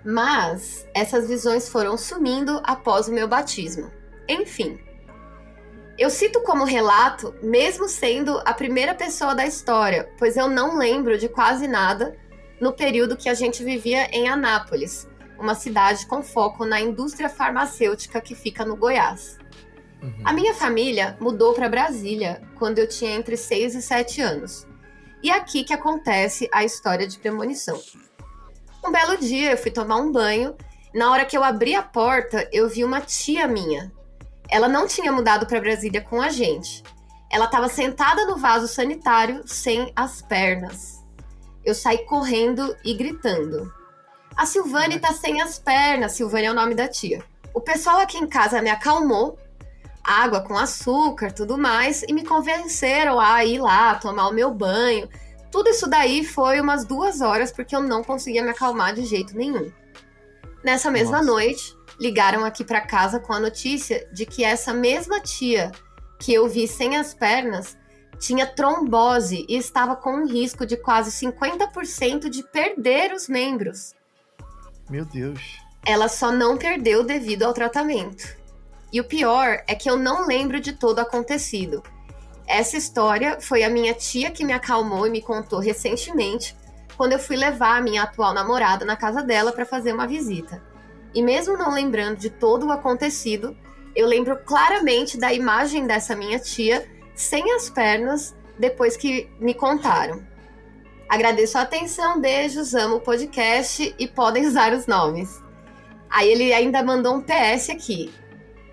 Mas essas visões foram sumindo após o meu batismo. Enfim. Eu cito como relato, mesmo sendo a primeira pessoa da história, pois eu não lembro de quase nada no período que a gente vivia em Anápolis, uma cidade com foco na indústria farmacêutica que fica no Goiás. Uhum. A minha família mudou para Brasília quando eu tinha entre 6 e 7 anos. E é aqui que acontece a história de premonição. Um belo dia eu fui tomar um banho. Na hora que eu abri a porta, eu vi uma tia minha, ela não tinha mudado para Brasília com a gente. Ela estava sentada no vaso sanitário sem as pernas. Eu saí correndo e gritando. A Silvane tá sem as pernas. Silvane é o nome da tia. O pessoal aqui em casa me acalmou, água com açúcar, tudo mais, e me convenceram a ir lá tomar o meu banho. Tudo isso daí foi umas duas horas porque eu não conseguia me acalmar de jeito nenhum. Nessa mesma Nossa. noite, ligaram aqui para casa com a notícia de que essa mesma tia que eu vi sem as pernas tinha trombose e estava com um risco de quase 50% de perder os membros. Meu Deus. Ela só não perdeu devido ao tratamento. E o pior é que eu não lembro de todo acontecido. Essa história foi a minha tia que me acalmou e me contou recentemente, quando eu fui levar a minha atual namorada na casa dela para fazer uma visita. E mesmo não lembrando de todo o acontecido, eu lembro claramente da imagem dessa minha tia sem as pernas depois que me contaram. Agradeço a atenção, beijos, amo o podcast e podem <laughs> usar os nomes. Aí ele ainda mandou um PS aqui.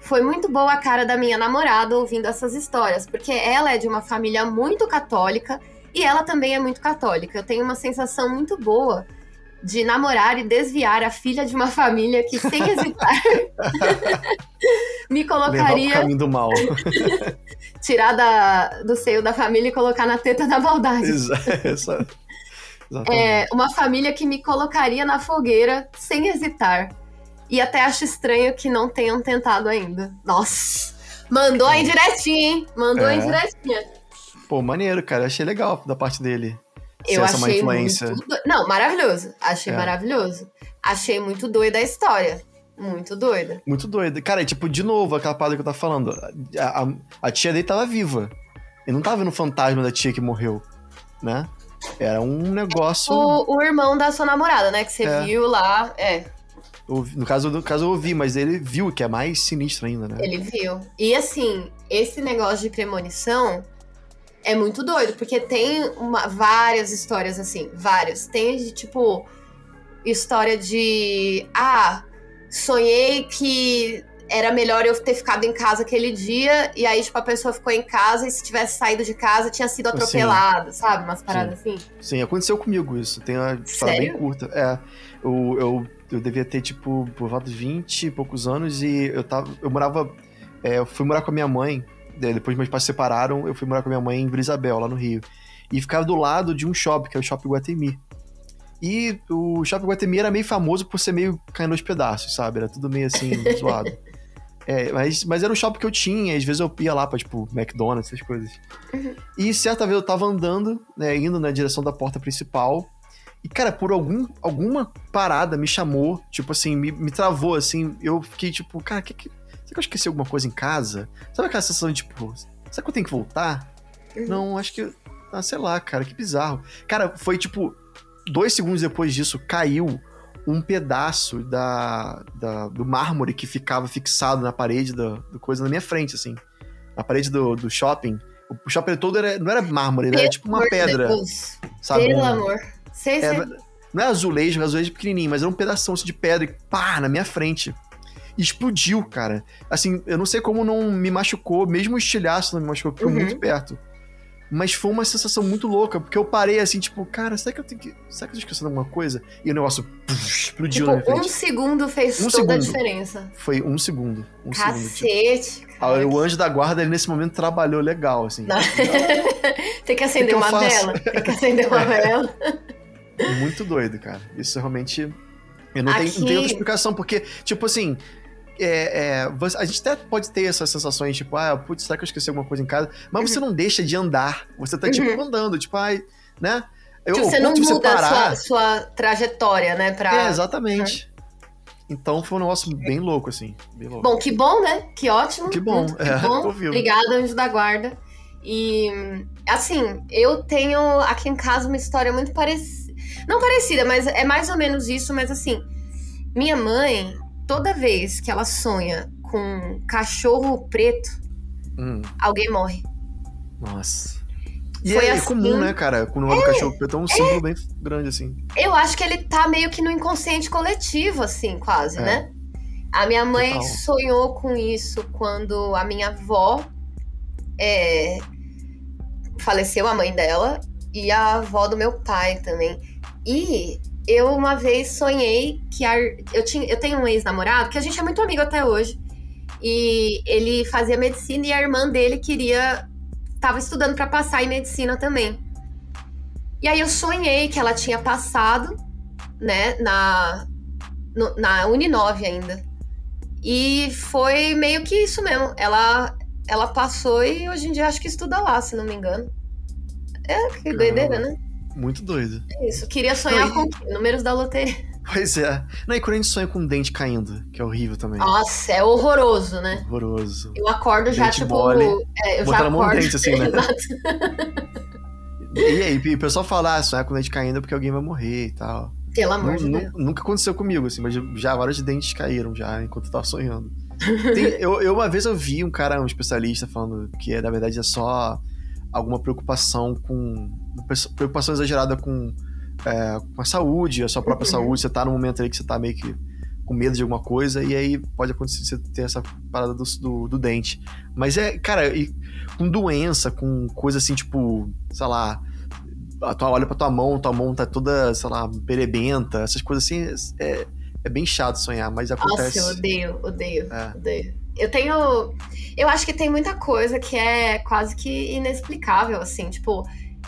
Foi muito boa a cara da minha namorada ouvindo essas histórias, porque ela é de uma família muito católica e ela também é muito católica. Eu tenho uma sensação muito boa de namorar e desviar a filha de uma família que, sem hesitar, <laughs> me colocaria. Levar caminho do mal. <laughs> tirar da, do seio da família e colocar na teta da maldade. Exato. É, uma família que me colocaria na fogueira sem hesitar. E até acho estranho que não tenham tentado ainda. Nossa! Mandou a indiretinha, hein? Mandou é. indiretinha. Pô, maneiro, cara. Achei legal da parte dele. Eu achei uma influência. Muito... Não, maravilhoso. Achei é. maravilhoso. Achei muito doida a história. Muito doida. Muito doida. Cara, tipo, de novo, aquela parada que eu tava falando. A, a, a tia dele tava viva. Ele não tava vendo o fantasma da tia que morreu, né? Era um negócio. O, o irmão da sua namorada, né? Que você é. viu lá. É. No caso, no caso eu ouvi, mas ele viu, que é mais sinistro ainda, né? Ele viu. E assim, esse negócio de premonição é muito doido, porque tem uma, várias histórias assim, várias. Tem de tipo história de ah, sonhei que era melhor eu ter ficado em casa aquele dia, e aí, tipo, a pessoa ficou em casa e se tivesse saído de casa tinha sido atropelada, sabe? Umas paradas assim. Sim, aconteceu comigo isso. Tem uma história bem Sério? curta. É, eu, eu, eu devia ter, tipo, por volta de 20 e poucos anos e eu tava. Eu morava. é, eu fui morar com a minha mãe. Daí Depois meus pais se separaram, eu fui morar com a minha mãe em Vila Isabel, lá no Rio. E ficava do lado de um shopping, que é o Shopping Guatemi. E o Shopping Guatemi era meio famoso por ser meio caindo aos pedaços, sabe? Era tudo meio assim, <laughs> zoado. É, mas, mas era um shopping que eu tinha, às vezes eu ia lá pra, tipo, McDonald's, essas coisas. E certa vez eu tava andando, né, indo na direção da porta principal. E, cara, por algum, alguma parada me chamou, tipo assim, me, me travou, assim. Eu fiquei tipo, cara, que, que, será que eu esqueci alguma coisa em casa? Sabe aquela sensação de, tipo, será que eu tenho que voltar? Não, acho que. Ah, sei lá, cara, que bizarro. Cara, foi tipo, dois segundos depois disso, caiu um pedaço da, da- do mármore que ficava fixado na parede da, coisa na minha frente, assim. Na parede do, do shopping. O shopping todo era, não era mármore, era tipo uma pedra. Deus. Sabe? Pelo amor. Sei, é, sei. não- não é azulejo, é azulejo pequenininho, mas era um pedação assim, de pedra e pá, na minha frente. Explodiu, cara. Assim, eu não sei como não me machucou, mesmo o estilhaço não me machucou, porque Uhum. muito perto. Mas foi uma sensação muito louca, porque eu parei assim, tipo, cara, será que eu tenho que. Será que eu tô esquecendo alguma coisa? E o negócio puf, explodiu na minha Tipo, um segundo fez Um toda a segundo. diferença. Foi um segundo. Um segundo. Tipo, Cacete. Ah, cara. o anjo da guarda, ele nesse momento trabalhou legal, assim. <laughs> Tem que acender que eu uma faço? vela. Tem que acender uma <laughs> vela. Muito doido, cara. Isso realmente. Eu não, Aqui- tenho, não tenho outra explicação, porque, tipo assim. É, é, você- a gente até pode ter essas sensações, tipo, ah, putz, será que eu esqueci alguma coisa em casa? Mas você não deixa de andar. Você tá, tipo, andando, tipo, ai, né? Eu, Tipo, você não muda a parar- sua, sua trajetória, né? Pra... É, exatamente. Então foi um negócio bem louco, assim. Bem louco. Bom, que bom, né? Que ótimo. Que bom, Muito é, que bom. Obrigada, anjo da guarda. E, assim, eu tenho aqui em casa uma história muito parecida. Não parecida, mas é mais ou menos isso. Mas, assim, minha mãe, toda vez que ela sonha com um cachorro preto, Hum, alguém morre. nossa. E Foi é, é assim- comum, né, cara? Com o nome do cachorro preto é um símbolo bem grande, assim. Eu acho que ele tá meio que no inconsciente coletivo, assim, quase, É. né? A minha mãe Total. sonhou com isso quando a minha avó é, faleceu, a mãe dela, e a avó do meu pai também. E eu uma vez sonhei que a, eu, tinha, eu tenho um ex-namorado que a gente é muito amigo até hoje. E ele fazia medicina e a irmã dele queria. tava estudando pra passar em medicina também. E aí eu sonhei que ela tinha passado, né, na, no- na Uninove ainda. E foi meio que isso mesmo. Ela, ela passou e hoje em dia acho que estuda lá, se não me engano. É, que Caramba. doideira, né? Muito doido. É isso. Queria sonhar Não, com números da loteria. Pois é. Não, e quando a gente sonha com um dente caindo, que é horrível também. Nossa, é horroroso, né? Horroroso. Eu acordo já, tipo. mole, é, eu botar já na mão no acordo. dente, assim, né? <laughs> E aí, e o pessoal fala, ah, sonhar com dente caindo é porque alguém vai morrer e tal. Pelo amor de Deus. nunca aconteceu comigo, assim, mas já vários dentes caíram já enquanto eu tava sonhando. <laughs> Tem- eu, eu, uma vez eu vi um cara, um especialista, falando que é, na verdade é só alguma preocupação com. preocupação exagerada com, é, com a saúde, a sua própria Uhum. saúde. Você tá num momento aí que você tá meio que com medo de alguma coisa, e aí pode acontecer você ter essa parada do, do, do dente. Mas é, cara, com doença, com coisa assim, tipo, sei lá, a tua, olha pra tua mão, tua mão tá toda, sei lá, perebenta, essas coisas assim, é, é bem chato sonhar, mas acontece. Nossa, eu odeio, odeio, É. odeio. Eu tenho. Eu acho que tem muita coisa que é quase que inexplicável, assim, tipo.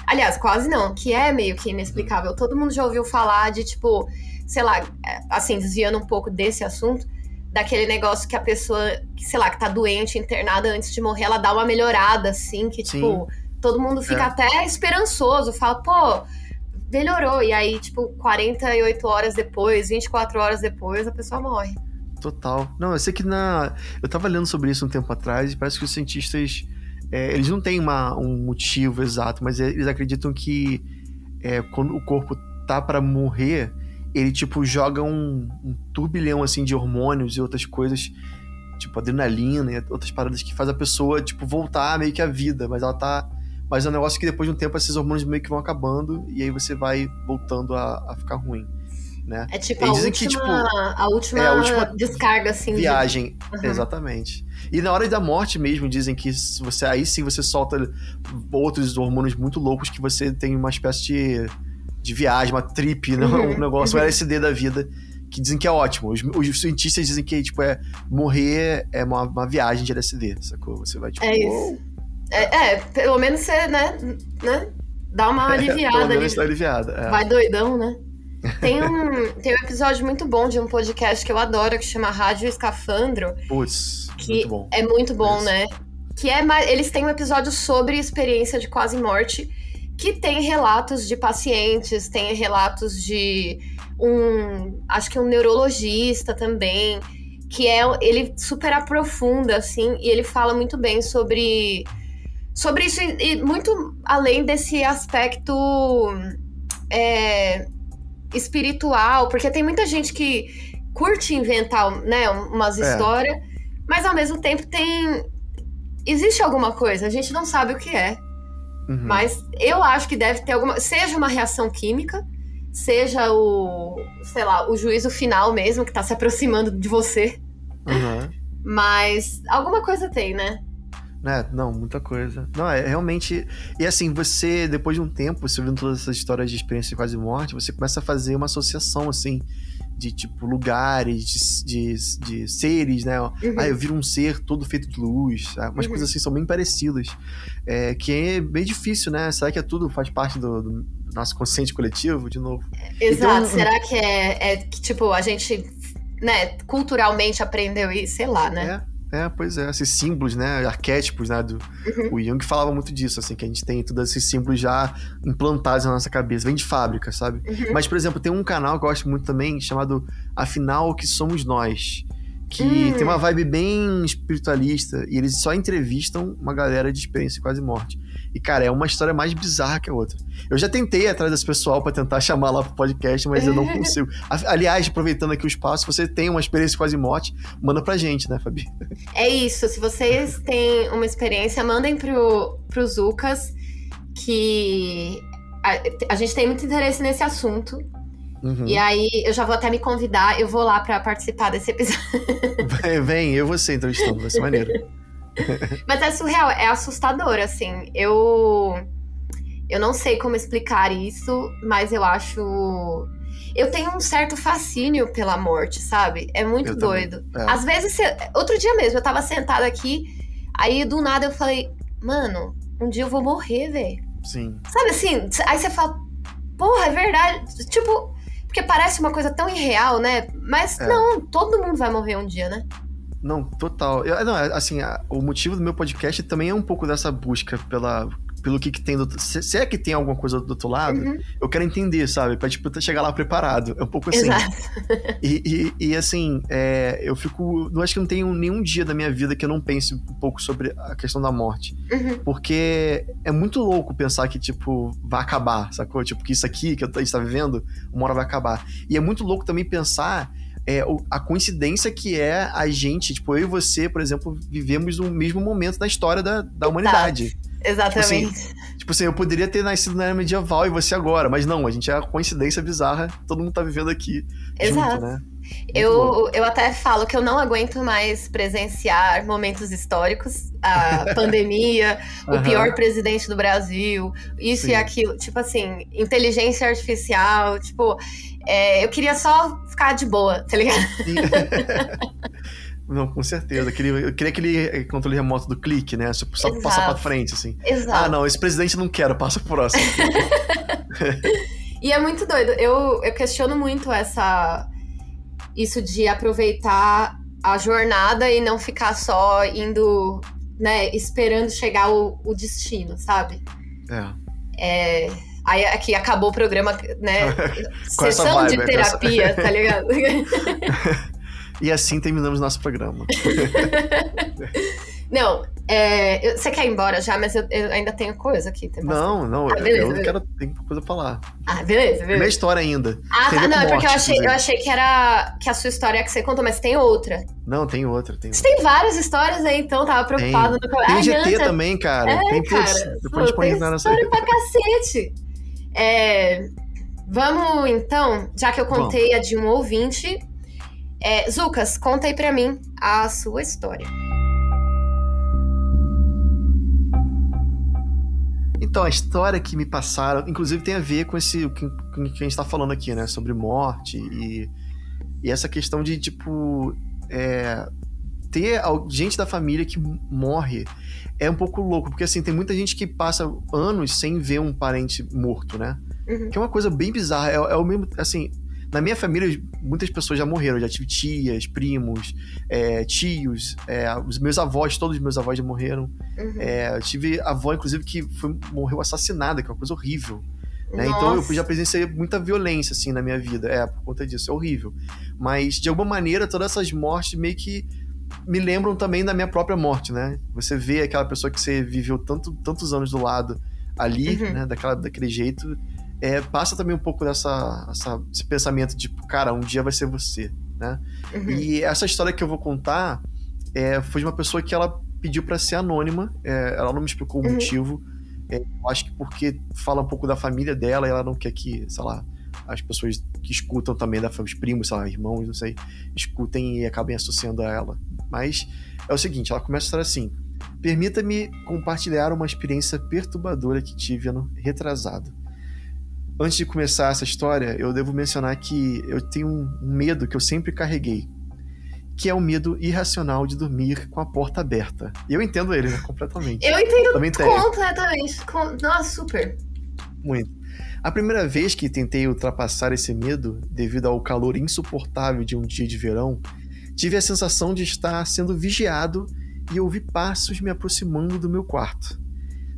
Aliás, quase não, que é meio que inexplicável. Todo mundo já ouviu falar de, tipo, sei lá, é, assim, desviando um pouco desse assunto, daquele negócio que a pessoa, sei lá, que tá doente, internada antes de morrer, ela dá uma melhorada, assim, que, Sim. tipo, todo mundo fica É. até esperançoso, fala, pô, melhorou. E aí, tipo, 48 horas depois, 24 horas depois, a pessoa morre. Total. Não, eu sei que na. Eu tava lendo sobre isso um tempo atrás e parece que os cientistas. é, eles não têm uma, um motivo exato, mas eles acreditam que é, quando o corpo tá pra morrer, ele, tipo, joga um, um turbilhão, assim, de hormônios e outras coisas, tipo, adrenalina e outras paradas que faz a pessoa, tipo, voltar meio que à vida, mas ela tá. Mas é um negócio que depois de um tempo esses hormônios meio que vão acabando e aí você vai voltando a, a ficar ruim. Né? É tipo, a última, que, tipo, a última, é a última descarga, assim. de- Viagem, Uhum. exatamente. E na hora da morte mesmo, dizem que você aí sim você solta outros hormônios muito loucos que você tem uma espécie de, de viagem, uma trip, né? Uhum, um negócio, um uhum. LSD da vida. Que dizem que é ótimo. Os, os cientistas dizem que, tipo, é morrer é uma, uma viagem de LSD, sacou? Você vai, tipo, É isso. É, é, pelo menos você, né, né, dá uma <laughs> aliviada pelo ali. menos tá aliviada. é. Vai doidão, né? Tem um, tem um episódio muito bom de um podcast que eu adoro, que chama Rádio Escafandro, Putz, que muito bom. é muito bom, Isso. né? Que é eles têm um episódio sobre experiência de quase morte, que tem relatos de pacientes, tem relatos de um, acho que um neurologista também, que é ele super aprofunda assim, e ele fala muito bem sobre sobre isso e, e muito além desse aspecto é, espiritual, porque tem muita gente que curte inventar, né, umas É. histórias, mas ao mesmo tempo tem existe alguma coisa, a gente não sabe o que é, Uhum. mas eu acho que deve ter alguma, seja uma reação química, seja o, sei lá, o juízo final mesmo que tá se aproximando de você, Uhum. mas alguma coisa tem, né? É, não, muita coisa. Não, é realmente. E assim, você, depois de um tempo, você ouvindo todas essas histórias de experiência de quase morte, você começa a fazer uma associação, assim, de tipo, lugares, de, de, de seres, né? Uhum. Ah, eu viro um ser todo feito de luz. sabe? Umas Uhum. coisas assim são bem parecidas. É, que é bem difícil, né? Será que é tudo faz parte do, do nosso consciente coletivo, de novo? Exato. Então- Será que é, é que, tipo, a gente, né, culturalmente aprendeu isso? Sei lá, né? É, é, pois é. Esses símbolos, né? Arquétipos, né? Do, Uhum. O Jung falava muito disso, assim, que a gente tem todos esses símbolos já implantados na nossa cabeça. Vem de fábrica, sabe? Uhum. Mas, por exemplo, tem um canal que eu gosto muito também, chamado Afinal, o que somos nós? Que Hum. tem uma vibe bem espiritualista e eles só entrevistam uma galera de experiência quase morte. E, cara, é uma história mais bizarra que a outra. Eu já tentei ir atrás desse pessoal pra tentar <laughs> chamar lá pro podcast, mas eu não <laughs> consigo. Aliás, aproveitando aqui o espaço, se você tem uma experiência quase morte, manda pra gente, né, Fabi? É isso. Se vocês têm uma experiência, mandem pro, pro Zucas, que a, a gente tem muito interesse nesse assunto. Uhum. E aí eu já vou até me convidar, eu vou lá pra participar desse episódio. <laughs> Vem, vem, eu e você entrevistando, vai ser maneiro. Mas é surreal, é assustador, assim. Eu. Eu não sei como explicar isso, mas eu acho. Eu tenho um certo fascínio pela morte, sabe? É muito Eu doido. é. Às vezes, você- outro dia mesmo, eu tava sentada aqui, aí do nada eu falei, mano, um dia eu vou morrer, velho. Sim. Sabe assim? Aí você fala, porra, é verdade. Tipo, porque parece uma coisa tão irreal, né? Mas É. não, todo mundo vai morrer um dia, né? Não, total. Eu- não, é, assim, a- o motivo do meu podcast também é um pouco dessa busca pela, pelo que, que tem do. Se, se é que tem alguma coisa do outro lado, Uhum. eu quero entender, sabe? Pra tipo, chegar lá preparado. É um pouco assim. Exato. <laughs> E, e, e, assim, é, eu fico. Eu acho que não tenho nenhum dia da minha vida que eu não pense um pouco sobre a questão da morte. Uhum. Porque é muito louco pensar que, tipo, vai acabar, sacou? Tipo, que isso aqui que a gente tá vivendo, uma hora vai acabar. E é muito louco também pensar é, o- a coincidência que é a gente, tipo, eu e você, por exemplo, vivemos no mesmo momento da história da, da humanidade. Exatamente. Tipo assim, eu poderia ter nascido na era medieval e você agora, mas não, a gente é a coincidência bizarra, todo mundo tá vivendo aqui Exato. junto, né? Muito. Eu, eu até falo que eu não aguento mais presenciar momentos históricos, a <laughs> pandemia, o Aham. pior presidente do Brasil, isso Sim. e aquilo. Tipo assim, inteligência artificial. Tipo, é, eu queria só ficar de boa, tá ligado? <laughs> Não, com certeza. Aquele, eu queria aquele controle remoto do clique, né? Só só Exato. passar pra frente, assim. Exato. Ah, não, esse presidente não quero, passa pro próximo. <laughs> E é muito doido. Eu, eu questiono muito essa. Isso de aproveitar a jornada e não ficar só indo, né, esperando chegar o, o destino, sabe? É. É, aí aqui acabou o programa, né? <laughs> Sessão vibe, de é, com essa- terapia, <laughs> tá ligado? <laughs> E assim terminamos nosso programa. Não, é, você quer ir embora já, mas eu, eu ainda tenho coisa aqui. tem. Não, não, Ah, beleza, eu beleza. quero. Tem coisa pra falar. Ah, beleza, beleza. história ainda. Ah, Tem tá, não, é porque eu achei, eu achei que era que a sua história que você contou, mas tem outra. Não, tem outra. Tem, Você tem várias histórias aí, então, tava preocupada. no... tem o GT não, tá- também, cara. É, tem putz, cara. Depois Pô, pode tem nessa história pra cacete. É... Vamos então, já que eu contei a de um ouvinte. É, Zucas, conta aí pra mim a sua história. Então, a história que me passaram, inclusive tem a ver com esse com que a gente tá falando aqui, né? Sobre morte e, e essa questão de, tipo, é, ter gente da família que morre é um pouco louco, porque assim, tem muita gente que passa anos sem ver um parente morto, né? Uhum. Que é uma coisa bem bizarra. É, é, o mesmo, assim, na minha família, muitas pessoas já morreram. Já tive tias, primos, é, tios, é, os meus avós, todos os meus avós já morreram. Uhum. É, tive avó, inclusive, que foi, morreu assassinada, que é uma coisa horrível. Né? Então eu já presenciei muita violência, assim, na minha vida. É, por conta disso, é horrível. Mas, de alguma maneira, todas essas mortes meio que me lembram também da minha própria morte, né? Você vê aquela pessoa que você viveu tanto, tantos anos do lado ali, uhum. né? Daquela, daquele jeito. É, passa também um pouco dessa essa, esse pensamento de, cara, um dia vai ser você, né? Uhum. E essa história que eu vou contar é, foi de uma pessoa que ela pediu para ser anônima. É, ela não me explicou o uhum. motivo. É, eu acho que porque fala um pouco da família dela e ela não quer que, sei lá, as pessoas que escutam também, da, os primos, sei lá, irmãos, não sei, escutem e acabem associando a ela. Mas é o seguinte, ela começa a estar assim. Permita-me compartilhar uma experiência perturbadora que tive ano retrasado. Antes de começar essa história, eu devo mencionar que eu tenho um medo que eu sempre carreguei, que é o medo irracional de dormir com a porta aberta. E eu entendo ele, né, completamente. Eu entendo completamente. Nossa, super. Muito. A primeira vez que tentei ultrapassar esse medo, devido ao calor insuportável de um dia de verão, tive a sensação de estar sendo vigiado e ouvi passos me aproximando do meu quarto.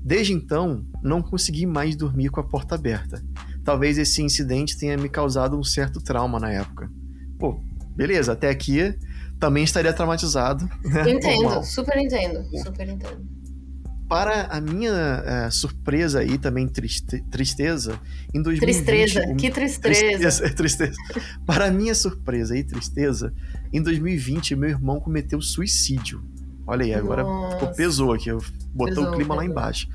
Desde então, não consegui mais dormir com a porta aberta. Talvez esse incidente tenha me causado um certo trauma na época. Pô, beleza, até aqui também estaria traumatizado. Né? Entendo, super entendo, super entendo. Para a minha uh, surpresa e também triste, tristeza, em 2020... Tristeza, um, que tristeza. tristeza. <laughs> Tristeza, Para a minha surpresa e tristeza, em 2020 meu irmão cometeu suicídio. Olha aí, agora ficou, pesou aqui, botou pesou, o clima pesou. lá embaixo.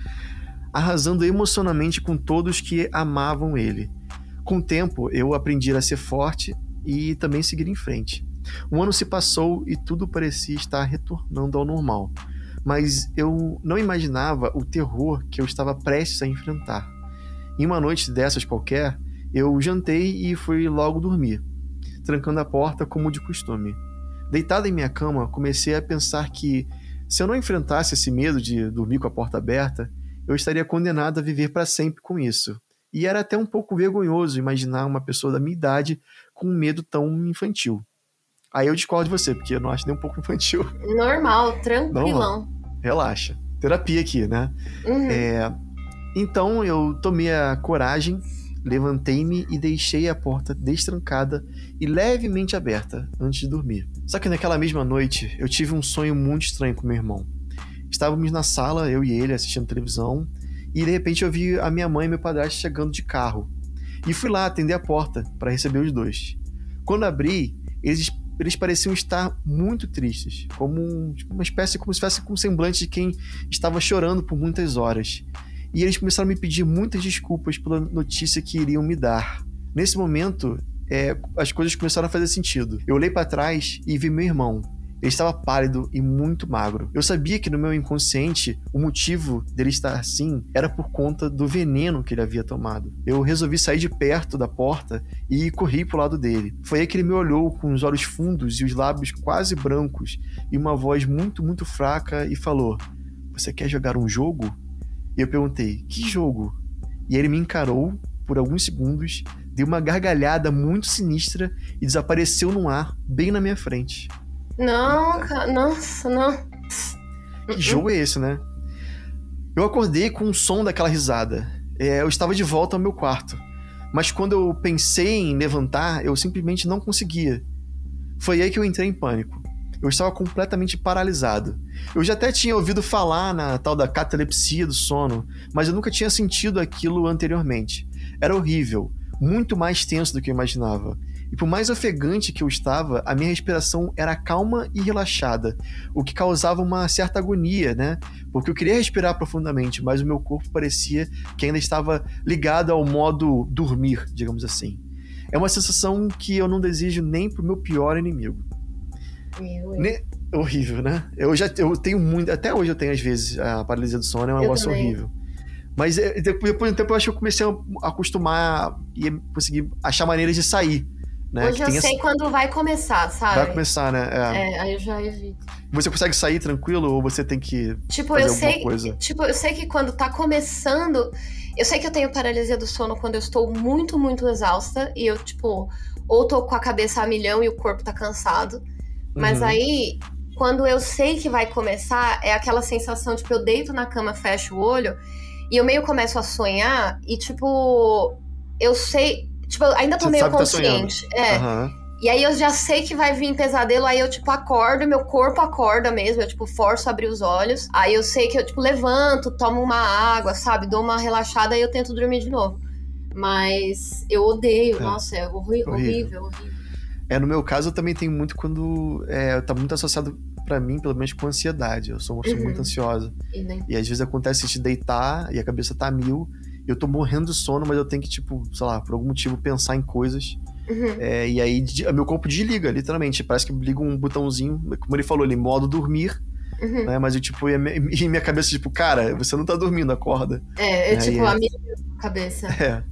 Arrasando emocionalmente com todos que amavam ele. Com o tempo, eu aprendi a ser forte e também seguir em frente. Um ano se passou e tudo parecia estar retornando ao normal mas eu não imaginava o terror que eu estava prestes a enfrentar. Em uma noite dessas qualquer, eu jantei e fui logo dormir, trancando a porta como de costume. Deitado em minha cama, comecei a pensar que, se eu não enfrentasse esse medo de dormir com a porta aberta, eu estaria condenado a viver para sempre com isso. E era até um pouco vergonhoso imaginar uma pessoa da minha idade com um medo tão infantil. Aí eu discordo de você, porque eu não acho nem um pouco <laughs> infantil. Normal, tranquilão. Normal relaxa. Terapia aqui, né? Uhum. É, então eu tomei a coragem, levantei-me e deixei a porta destrancada e levemente aberta antes de dormir. Só que naquela mesma noite eu tive um sonho muito estranho com meu irmão. Estávamos na sala, eu e ele, assistindo televisão, e de repente eu vi a minha mãe e meu padrasto chegando de carro. E fui lá atender a porta para receber os dois. Quando abri, eles eles pareciam estar muito tristes, como um, tipo, uma espécie, como se fosse com um semblante de quem estava chorando por muitas horas. E eles começaram a me pedir muitas desculpas pela notícia que iriam me dar. Nesse momento, é, as coisas começaram a fazer sentido. Eu olhei para trás e vi meu irmão, ele estava pálido e muito magro. Eu sabia que no meu inconsciente o motivo dele estar assim era por conta do veneno que ele havia tomado. Eu resolvi sair de perto da porta e corri para o lado dele. Foi aí que ele me olhou com os olhos fundos e os lábios quase brancos e uma voz muito, muito fraca e falou: Você quer jogar um jogo? E eu perguntei: Que jogo? E ele me encarou por alguns segundos, deu uma gargalhada muito sinistra e desapareceu no ar, bem na minha frente. Não, cara, nossa, não. Que jogo é esse, né? Eu acordei com o som daquela risada. É, eu estava de volta ao meu quarto. Mas quando eu pensei em levantar, eu simplesmente não conseguia. Foi aí que eu entrei em pânico. Eu estava completamente paralisado. Eu já até tinha ouvido falar na tal da catalepsia do sono, mas eu nunca tinha sentido aquilo anteriormente. Era horrível, muito mais tenso do que eu imaginava. E por mais ofegante que eu estava, a minha respiração era calma e relaxada, o que causava uma certa agonia, né? Porque eu queria respirar profundamente, mas o meu corpo parecia que ainda estava ligado ao modo dormir, digamos assim. É uma sensação que eu não desejo nem pro meu pior inimigo. Meu. Ne- Horrível, né? Eu já eu tenho muito. Até hoje eu tenho, às vezes, a paralisia do sono, é um Eu negócio também. horrível. Mas é, depois, depois de um tempo eu acho que eu comecei a acostumar e conseguir achar maneiras de sair. Né? Hoje eu sei essa- quando vai começar, sabe? Vai começar, né? É. É, aí eu já evito. Você consegue sair tranquilo ou você tem que. Tipo, Fazer eu alguma sei. coisa. Tipo, eu sei que quando tá começando. Eu sei que eu tenho paralisia do sono quando eu estou muito, muito exausta. E eu, tipo, ou tô com a cabeça a milhão e o corpo tá cansado. Mas Uhum. aí, quando eu sei que vai começar, é aquela sensação, tipo, eu deito na cama, fecho o olho e eu meio começo a sonhar e, tipo, eu sei. Tipo, eu ainda tô Você meio tá consciente. é. Aham. E aí eu já sei que vai vir pesadelo, aí eu, tipo, acordo, meu corpo acorda mesmo, eu, tipo, forço a abrir os olhos. Aí eu sei que eu, tipo, levanto, tomo uma água, sabe? Dou uma relaxada e eu tento dormir de novo. Mas eu odeio, É. nossa, é horri- Horrível. horrível, horrível. É, no meu caso, eu também tenho muito quando. É, tá muito associado pra mim, pelo menos, com ansiedade. Eu sou uma pessoa Uhum. muito ansiosa. E nem- E às vezes acontece de deitar e a cabeça tá a mil. Eu tô morrendo de sono, mas eu tenho que, tipo, sei lá, por algum motivo pensar em coisas. Uhum. É, e aí meu corpo desliga, literalmente. Parece que liga um botãozinho, como ele falou ali, modo dormir, Uhum. né? Mas eu, tipo, e minha, cabeça, tipo, cara, você não tá dormindo, acorda. É, é Aí tipo, é. a minha cabeça. É.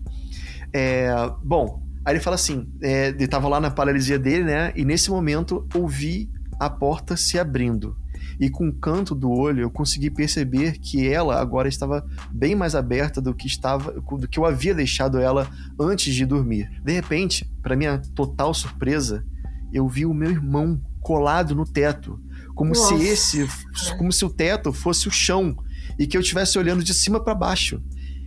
É, bom, aí ele fala assim: é, ele tava lá na paralisia dele, né? E nesse momento ouvi a porta se abrindo. E com o canto do olho eu consegui perceber que ela agora estava bem mais aberta do que estava, do que eu havia deixado ela antes de dormir. De repente, para minha total surpresa, eu vi o meu irmão colado no teto, como Nossa. se esse, como se o teto fosse o chão e que eu estivesse olhando de cima para baixo.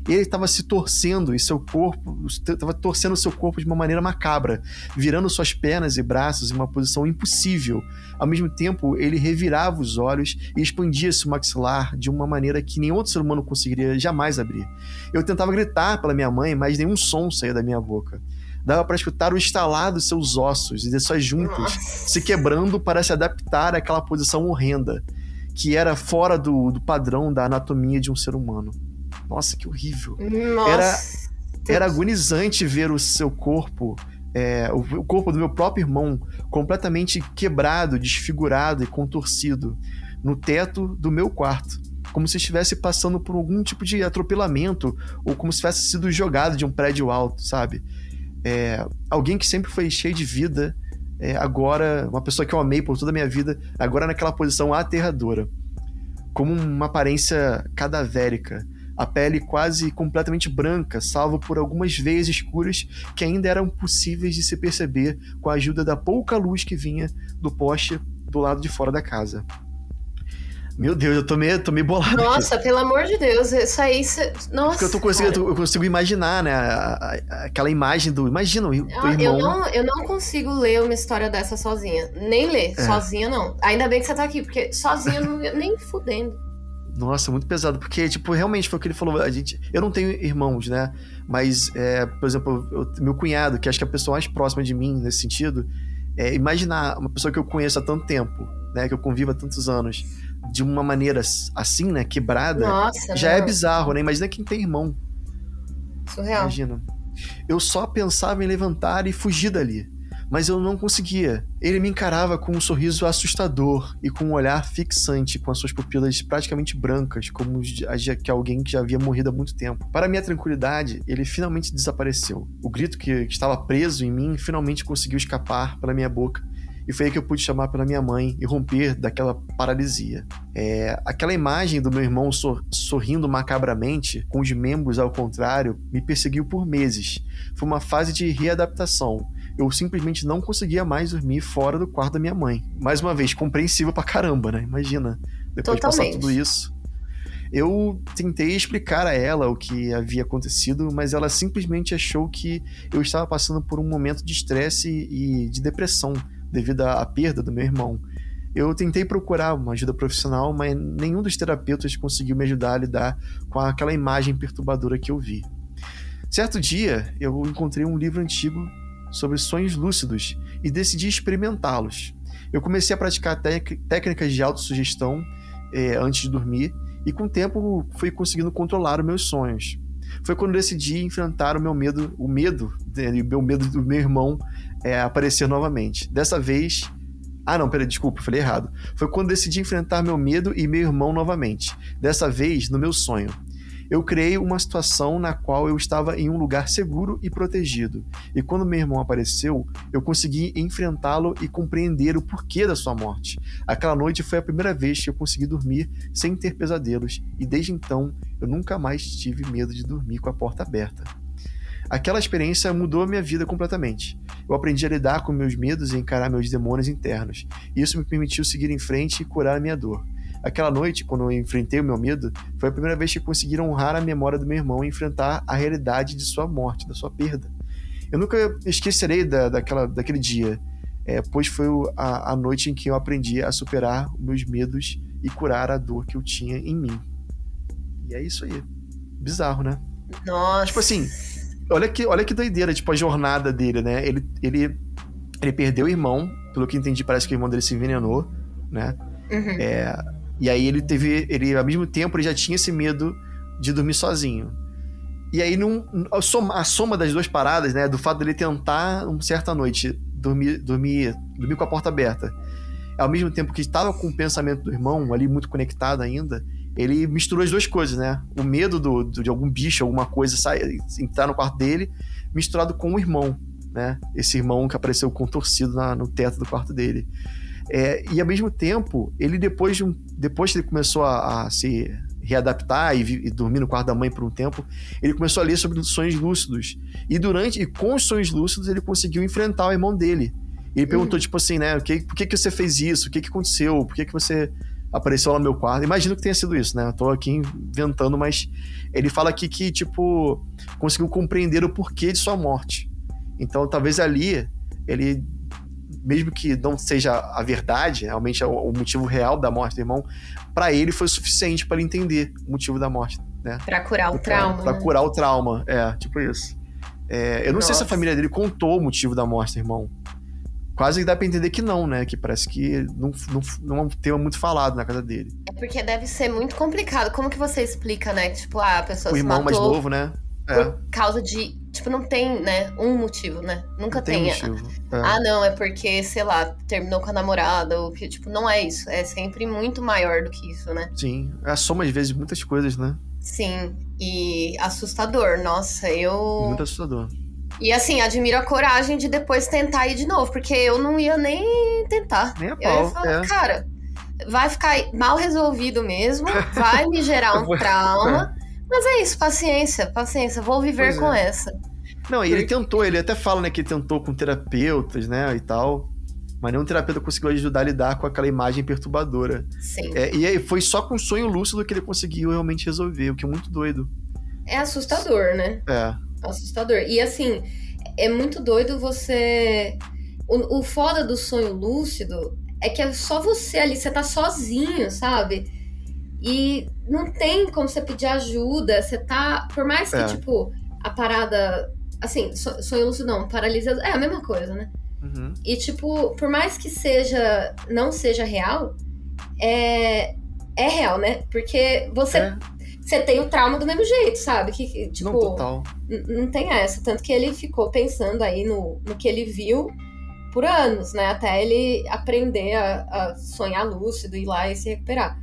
Ele estava se torcendo e seu corpo estava torcendo seu corpo de uma maneira macabra, virando suas pernas e braços em uma posição impossível. Ao mesmo tempo, ele revirava os olhos e expandia seu maxilar de uma maneira que nenhum outro ser humano conseguiria jamais abrir. Eu tentava gritar pela minha mãe, mas nenhum som saía da minha boca. Dava para escutar o estalar dos seus ossos e de suas juntas se quebrando para se adaptar àquela posição horrenda, que era fora do, do padrão da anatomia de um ser humano. Nossa, que horrível. Nossa. Era agonizante ver o seu corpo, é, o, o corpo do meu próprio irmão, completamente quebrado, desfigurado e contorcido, no teto do meu quarto. Como se estivesse passando por algum tipo de atropelamento, ou como se tivesse sido jogado de um prédio alto, sabe? É, alguém que sempre foi cheio de vida, é, agora, uma pessoa que eu amei por toda a minha vida, agora naquela posição aterradora. Como uma aparência cadavérica, a pele quase completamente branca, salvo por algumas veias escuras que ainda eram possíveis de se perceber com a ajuda da pouca luz que vinha do poste do lado de fora da casa. Meu Deus, eu tô meio, tô meio bolado aqui. Nossa, pelo amor de Deus, isso aí. cê- Nossa. Porque eu, tô conseguindo, eu consigo imaginar, né? a- a- aquela imagem do. Imagina o teu Ah, irmão. Eu não, eu não consigo ler uma história dessa sozinha. Nem ler, É. sozinha não. Ainda bem que você tá aqui, porque sozinha não, nem fudendo. Nossa, muito pesado, porque, tipo, realmente foi o que ele falou. A gente, eu não tenho irmãos, né? Mas, é, por exemplo, eu- meu cunhado, que acho que é a pessoa mais próxima de mim nesse sentido, é imaginar uma pessoa que eu conheço há tanto tempo, né? Que eu convivo há tantos anos, de uma maneira assim, né? Quebrada, Nossa, já é não. bizarro, né? Imagina quem tem irmão. Surreal. Imagina. Eu só pensava em levantar e fugir dali. Mas eu não conseguia. Ele me encarava com um sorriso assustador e com um olhar fixante, com as suas pupilas praticamente brancas, como as de alguém que já havia morrido há muito tempo. Para minha tranquilidade, ele finalmente desapareceu. O grito que que estava preso em mim finalmente conseguiu escapar pela minha boca. E foi aí que eu pude chamar pela minha mãe e romper daquela paralisia. É, aquela imagem do meu irmão sor- sorrindo macabramente, com os membros ao contrário, me perseguiu por meses. Foi uma fase de readaptação. Eu simplesmente não conseguia mais dormir fora do quarto da minha mãe. Mais uma vez, compreensível pra caramba, né? Imagina, depois de passar Totalmente. tudo isso. Eu tentei explicar a ela o que havia acontecido, mas ela simplesmente achou que eu estava passando por um momento de estresse e de depressão devido à perda do meu irmão. Eu tentei procurar uma ajuda profissional, mas nenhum dos terapeutas conseguiu me ajudar a lidar com aquela imagem perturbadora que eu vi. Certo dia, eu encontrei um livro antigo sobre sonhos lúcidos e decidi experimentá-los. Eu comecei a praticar técnicas de autossugestão é, antes de dormir e com o tempo fui conseguindo controlar os meus sonhos. Foi quando decidi enfrentar o meu medo, o medo, o meu medo do meu irmão é, aparecer novamente. Dessa vez ah, não, peraí, desculpa, falei errado. Foi quando decidi enfrentar meu medo e meu irmão novamente. Dessa vez, no meu sonho. Eu criei uma situação na qual eu estava em um lugar seguro e protegido. E quando meu irmão apareceu, eu consegui enfrentá-lo e compreender o porquê da sua morte. Aquela noite foi a primeira vez que eu consegui dormir sem ter pesadelos, e desde então eu nunca mais tive medo de dormir com a porta aberta. Aquela experiência mudou a minha vida completamente. Eu aprendi a lidar com meus medos e encarar meus demônios internos. Isso me permitiu seguir em frente e curar a minha dor. Aquela noite, quando eu enfrentei o meu medo, foi a primeira vez que consegui honrar a memória do meu irmão e enfrentar a realidade de sua morte, da sua perda. Eu nunca esquecerei da, daquela, daquele dia, é, pois foi a, a noite em que eu aprendi a superar meus medos e curar a dor que eu tinha em mim. E é isso aí. Bizarro, né? Nossa. Tipo assim, Olha que, olha que doideira, tipo, a jornada dele, né? Ele, ele, ele perdeu o irmão, pelo que entendi, parece que o irmão dele se envenenou, né? Uhum. É, e aí ele teve. Ele, ao mesmo tempo, ele já tinha esse medo de dormir sozinho. E aí, num, a, soma, a soma das duas paradas, né? Do fato dele tentar, uma certa noite, dormir, dormir, dormir com a porta aberta, ao mesmo tempo que estava com o pensamento do irmão ali muito conectado ainda, ele misturou as duas coisas, né? O medo do, do, de algum bicho, alguma coisa sair, entrar no quarto dele, misturado com o irmão, né? Esse irmão que apareceu contorcido na, no teto do quarto dele. É, e ao mesmo tempo, ele depois de um, depois que ele começou a, a se readaptar e, e, dormir no quarto da mãe por um tempo, ele começou a ler sobre sonhos lúcidos. E durante e com os sonhos lúcidos ele conseguiu enfrentar o irmão dele. Ele perguntou, uhum. tipo assim, né? Que, por que, que você fez isso? O que, que aconteceu? Por que, que você apareceu lá no meu quarto. Imagino que tenha sido isso, né? Eu tô aqui inventando, mas ele fala aqui que, tipo, conseguiu compreender o porquê de sua morte. Então, talvez ali, ele, mesmo que não seja a verdade, realmente é o motivo real da morte do irmão, para ele foi suficiente para ele entender o motivo da morte, né? Pra curar o trauma. Pra, né? curar o trauma, é, tipo isso. É, eu não Nossa. sei se a família dele contou o motivo da morte do irmão quase dá pra entender que não, né? Que parece que não, não, não é um tema muito falado na casa dele. É porque deve ser muito complicado. Como que você explica, né? Tipo, ah, a pessoa o irmão matou mais novo, né? É. Por causa de. Tipo, não tem, né? Um motivo, né? Nunca não tem. tem. É. Ah, não, é porque, sei lá, terminou com a namorada. Ou que, tipo, não é isso. É sempre muito maior do que isso, né? Sim. É a soma, às vezes, de muitas coisas, né? Sim. E assustador. Nossa, eu. Muito assustador. E assim, admiro a coragem de depois tentar ir de novo, porque eu não ia nem tentar. Nem a pau, eu ia falar, é. cara, vai ficar mal resolvido mesmo, vai me gerar <laughs> um trauma. Mas é isso, paciência, paciência, vou viver pois com é. essa. Não, e ele tentou, ele até fala, né, que ele tentou com terapeutas, né, e tal. Mas nenhum terapeuta conseguiu ajudar a lidar com aquela imagem perturbadora. Sim. É, e aí foi só com o sonho lúcido que ele conseguiu realmente resolver, o que é muito doido. É assustador, né? É assustador. E assim, é muito doido você. O, o foda do sonho lúcido é que é só você ali, você tá sozinho, sabe? E não tem como você pedir ajuda, você tá. Por mais que, é. tipo, a parada. Assim, sonho lúcido não, paralisia. É a mesma coisa, né? Uhum. E, tipo, por mais que seja. não seja real, é. É real, né? Porque você. É você tem o trauma do mesmo jeito, sabe? Que, tipo, não, total. Não tem essa. Tanto que ele ficou pensando aí no, no que ele viu por anos, né? Até ele aprender a, a sonhar lúcido, ir lá e se recuperar.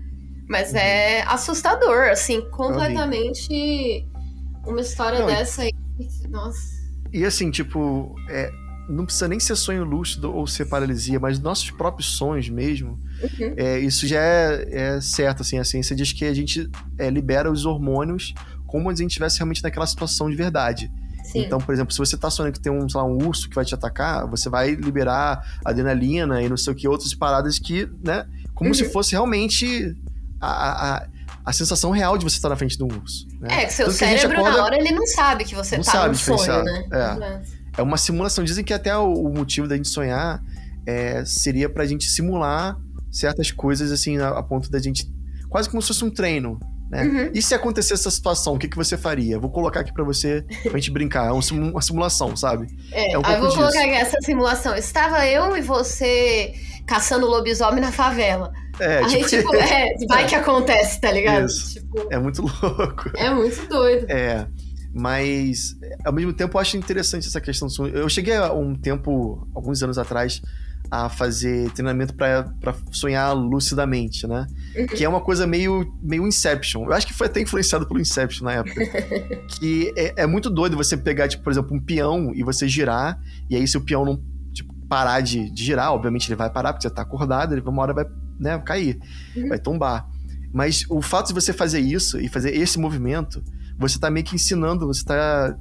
Mas uhum. é assustador, assim, completamente uma história não, dessa aí. Nossa. E assim, tipo, é, não precisa nem ser sonho lúcido ou ser paralisia, mas nossos próprios sonhos mesmo. Uhum. É, isso já é, é, certo, assim, a ciência diz que a gente é, libera os hormônios como se a gente estivesse realmente naquela situação de verdade. Sim. Então, por exemplo, se você tá sonhando que tem um, lá, um urso que vai te atacar, você vai liberar adrenalina e não sei o que, outras paradas que, né? Como uhum. se fosse realmente a, a, a, sensação real de você estar na frente de um urso. Né? É, que seu cérebro, acorda, na hora, ele não sabe que você não tá no sonho, né? É é uma simulação. Dizem que até o, o motivo da gente sonhar é, seria pra gente simular certas coisas, assim, a, a, ponto da gente. Quase como se fosse um treino, Né? Uhum. E se acontecer essa situação, o que, que você faria? Vou colocar aqui para você, pra gente brincar. É uma simulação, sabe? É, é um eu vou disso. colocar aqui essa simulação. Estava eu e você caçando lobisomem na favela. É, Aí, tipo, tipo é, vai que acontece, tá ligado? Tipo, é muito louco. É muito doido. É. Mas, ao mesmo tempo, eu acho interessante essa questão do sonho. Eu cheguei há um tempo, alguns anos atrás, a fazer treinamento para sonhar lucidamente, né? Uhum. Que é uma coisa meio, meio Inception. Eu acho que foi até influenciado pelo Inception na época. <laughs> que é, é, muito doido você pegar, tipo, por exemplo, um peão e você girar, e aí se o peão não tipo, parar de, de girar, obviamente ele vai parar, porque você tá acordado, ele uma hora vai né, cair, uhum. vai tombar. Mas o fato de você fazer isso e fazer esse movimento você está meio que ensinando, você está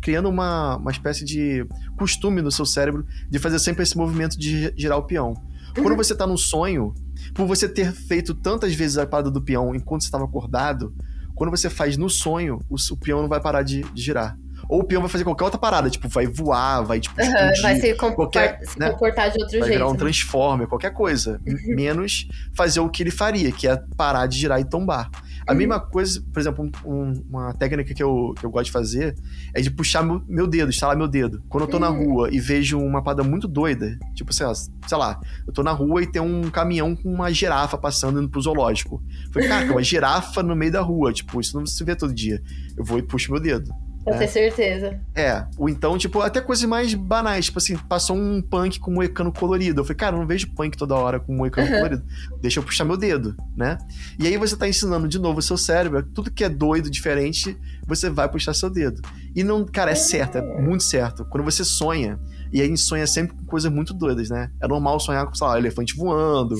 criando uma, uma espécie de costume no seu cérebro de fazer sempre esse movimento de girar o peão. Quando uhum. você está no sonho, por você ter feito tantas vezes a parada do peão enquanto você estava acordado, quando você faz no sonho, o, o peão não vai parar de, de, girar. Ou o peão vai fazer qualquer outra parada, tipo, vai voar, vai tipo. Uhum, vai se, qualquer, se né? comportar de outro vai jeito. Vai virar um transformer, qualquer coisa. Uhum. Menos fazer o que ele faria, que é parar de girar e tombar. A uhum. mesma coisa, por exemplo, um, uma técnica que eu, que eu gosto de fazer é de puxar meu, meu dedo, instalar meu dedo. Quando eu tô uhum. na rua e vejo uma parada muito doida, tipo, sei lá, sei lá, eu tô na rua e tem um caminhão com uma girafa passando indo pro zoológico. Eu falei, cara, uma girafa no meio da rua, tipo, isso não se vê todo dia. Eu vou e puxo meu dedo. Pra né? ter certeza. É, ou então, tipo, até coisas mais banais, tipo assim, passou um punk com um moecano colorido. Eu falei, cara, eu não vejo punk toda hora com um moecano uhum. colorido. Deixa eu puxar meu dedo, né? E aí você tá ensinando de novo o seu cérebro, tudo que é doido, diferente, você vai puxar seu dedo. E não, cara, é certo, é muito certo. Quando você sonha, e a gente sonha sempre com coisas muito doidas, né? É normal sonhar com, sei lá, elefante voando,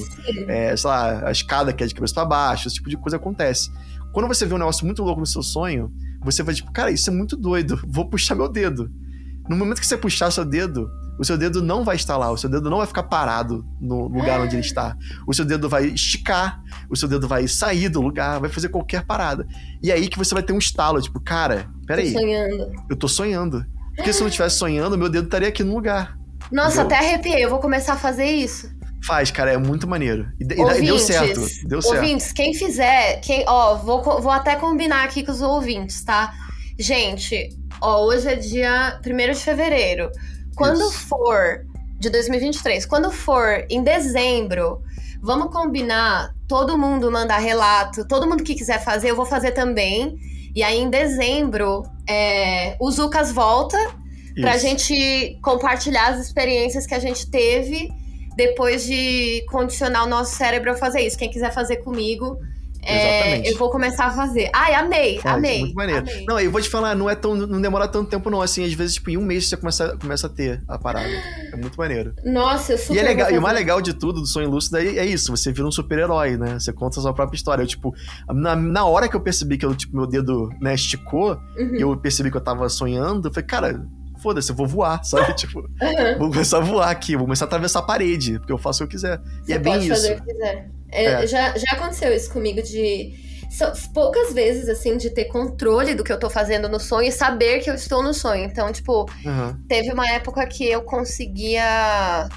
é, sei lá, a escada que é de cabeça pra baixo, esse tipo de coisa acontece. Quando você vê um negócio muito louco no seu sonho, você vai tipo, cara, isso é muito doido, vou puxar meu dedo. No momento que você puxar seu dedo, o seu dedo não vai estar lá, o seu dedo não vai ficar parado no lugar onde ele está. O seu dedo vai esticar, o seu dedo vai sair do lugar, vai fazer qualquer parada. E é aí que você vai ter um estalo, tipo, cara, peraí. Tô sonhando. Eu tô sonhando. Porque se eu não estivesse sonhando, meu dedo estaria aqui no lugar. Nossa, entendeu? até arrepiei, eu vou começar a fazer isso. Faz, cara, é muito maneiro. E, ouvintes, e deu certo. Deu certo. Ouvintes, quem fizer, quem, ó, vou, vou até combinar aqui com os ouvintes, tá? Gente, ó, hoje é dia 1 de fevereiro. Quando Isso. for de 2023, quando for em dezembro, vamos combinar todo mundo mandar relato, todo mundo que quiser fazer, eu vou fazer também. E aí em dezembro, é, o Zucas volta Isso. pra gente compartilhar as experiências que a gente teve depois de condicionar o nosso cérebro a fazer isso. Quem quiser fazer comigo, é, eu vou começar a fazer. Ai, amei, Faz, amei. Muito maneiro. Amei. Não, eu vou te falar, não é tão, não demora tanto tempo não, assim, às vezes tipo em um mês você começa, começa a ter a parada. É muito maneiro. Nossa, eu super E é legal, e o mais legal de tudo do sonho lúcido é, é isso, você vira um super-herói, né? Você conta a sua própria história. Eu, tipo, na, na hora que eu percebi que eu, tipo, meu dedo, né, esticou, uhum. eu percebi que eu tava sonhando, eu falei, cara, foda-se, eu vou voar, sabe? <laughs> tipo, uhum. vou começar a voar aqui, vou começar a atravessar a parede, porque eu faço o que eu quiser. Você e é bem isso. Fazer o que quiser. É, é. Já, já aconteceu isso comigo de. São poucas vezes, assim, de ter controle do que eu tô fazendo no sonho e saber que eu estou no sonho. Então, tipo, uhum. teve uma época que eu conseguia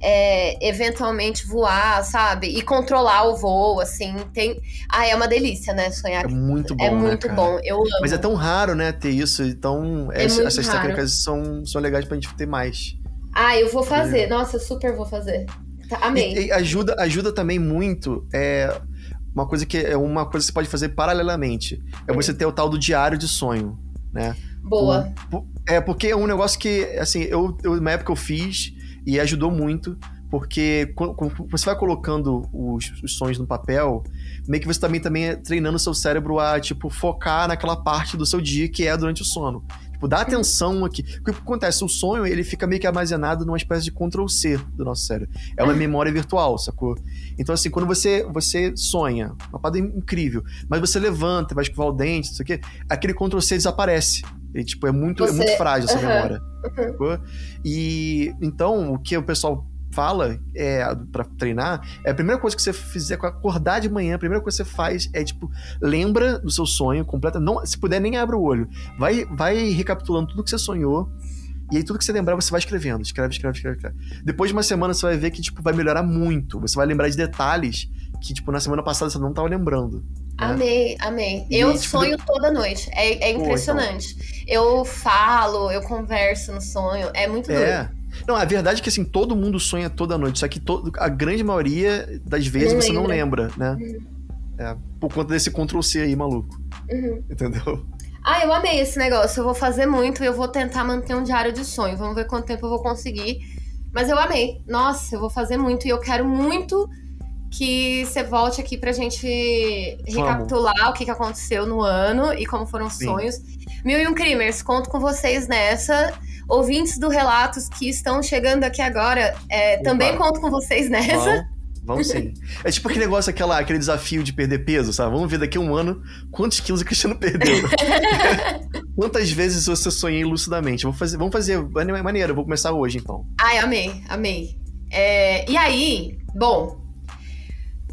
é, eventualmente voar, sabe? E controlar o voo, assim. Tem... Ah, é uma delícia, né? Sonhar. É muito bom. É né, muito bom. Eu amo. Mas é tão raro, né, ter isso. Então, é essas, essas técnicas são, são legais pra gente ter mais. Ah, eu vou fazer. Nossa, eu super vou fazer. Tá, amei. E, e, ajuda, ajuda também muito. É, uma coisa que é uma coisa que você pode fazer paralelamente. É você ter o tal do diário de sonho, né? Boa. é, porque é um negócio que, assim, eu, eu, na época eu fiz e ajudou muito, porque quando, você vai colocando os, os sonhos no papel, meio que você também, também é treinando o seu cérebro a, tipo, focar naquela parte do seu dia que é durante o sono. Tipo, dá atenção aqui. O que acontece? O sonho, ele fica meio que armazenado numa espécie de Ctrl-C do nosso cérebro. É uma memória virtual, sacou? Então, assim, quando você, você sonha, uma parada incrível, mas você levanta, vai escovar o dente, não sei o quê, aquele Ctrl-C desaparece. E, tipo, é muito, você... é muito frágil essa uhum. memória. Uhum. E então, o que o pessoal fala é, para treinar, é a primeira coisa que você fizer com acordar de manhã, a primeira coisa que você faz é tipo, lembra do seu sonho completo, não, se puder nem abre o olho. Vai vai recapitulando tudo que você sonhou. E aí tudo que você lembrar, você vai escrevendo, escreve, escreve, escreve, escreve. Depois de uma semana você vai ver que tipo vai melhorar muito. Você vai lembrar de detalhes que, tipo, na semana passada você não tava lembrando. Né? Amei, amei. E, eu tipo, sonho toda noite. É, é impressionante. Pô, então. Eu falo, eu converso no sonho. É muito é. doido. Não, a verdade é que assim, todo mundo sonha toda noite, só que to a grande maioria das vezes não você lembra. não lembra, né? Uhum. É, por conta desse Ctrl C aí, maluco. Uhum. Entendeu? Ah, eu amei esse negócio. Eu vou fazer muito e eu vou tentar manter um diário de sonho. Vamos ver quanto tempo eu vou conseguir. Mas eu amei. Nossa, eu vou fazer muito e eu quero muito que você volte aqui pra gente recapitular Vamos. o que, que aconteceu no ano e como foram os Sim. sonhos. Mil e um Crimers, conto com vocês nessa. Ouvintes do Relatos que estão chegando aqui agora, é, também conto com vocês nessa. Vamos sim. É tipo aquele negócio, aquela, aquele desafio de perder peso, sabe? Vamos ver daqui a um ano quantos quilos o Cristiano <laughs> perdeu. <laughs> Quantas vezes você sonhei lucidamente? Vamos fazer, vamos fazer maneira, vou começar hoje então. Ai, amei, amei. É, e aí, bom,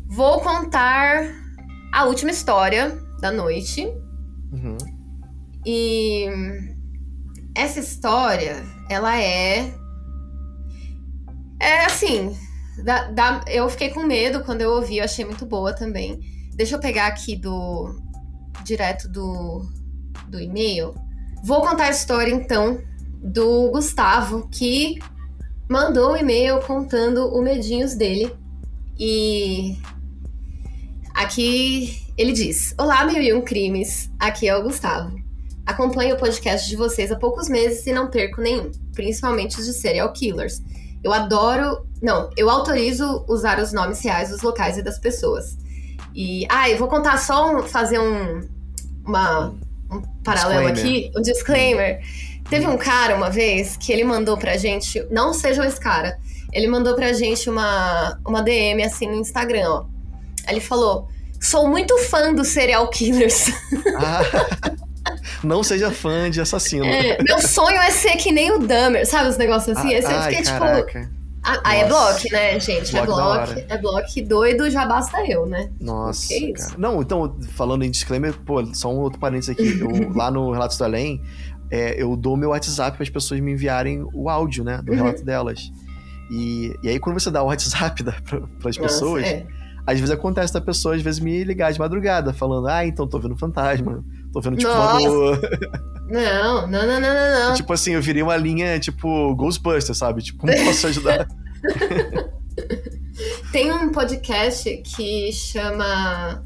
vou contar a última história da noite. Uhum. E essa história, ela é. É assim, da, da, eu fiquei com medo quando eu ouvi, eu achei muito boa também. Deixa eu pegar aqui do. direto do, do e-mail. Vou contar a história então do Gustavo, que mandou um e-mail contando o medinhos dele. E aqui ele diz: Olá, mil e um crimes. Aqui é o Gustavo. Acompanho o podcast de vocês há poucos meses e não perco nenhum, principalmente os de serial killers. Eu adoro. Não, eu autorizo usar os nomes reais dos locais e das pessoas. E. Ah, eu vou contar só um, fazer um. Uma, um paralelo disclaimer. aqui, um disclaimer. Teve um cara uma vez que ele mandou pra gente. Não seja esse cara. Ele mandou pra gente uma, uma DM assim no Instagram, ó. Ele falou: Sou muito fã dos serial killers. Ah. <laughs> não seja fã de assassino. É, meu sonho é ser que nem o Dahmer, sabe os negócios assim? Ah, você ai, fica tipo. Ah, é bloco, né, gente? é bloco, é bloco doido, já basta eu, né? Nossa. Que isso? Cara. Não, então, falando em disclaimer, pô, só um outro parênteses aqui. Eu, <laughs> lá no Relatos do Além, é, eu dou meu WhatsApp para as pessoas me enviarem o áudio, né, do uhum. relato delas. E, e aí, quando você dá o WhatsApp <laughs> para as pessoas. É. Às vezes acontece da pessoa, às vezes, me ligar de madrugada, falando, ah, então tô vendo fantasma, Tô vendo, tipo, Nossa. Não, não, não, não, não, não. Tipo assim, eu virei uma linha, tipo, Ghostbusters, sabe? Tipo, como posso ajudar? <laughs> <laughs> Tem um podcast que chama.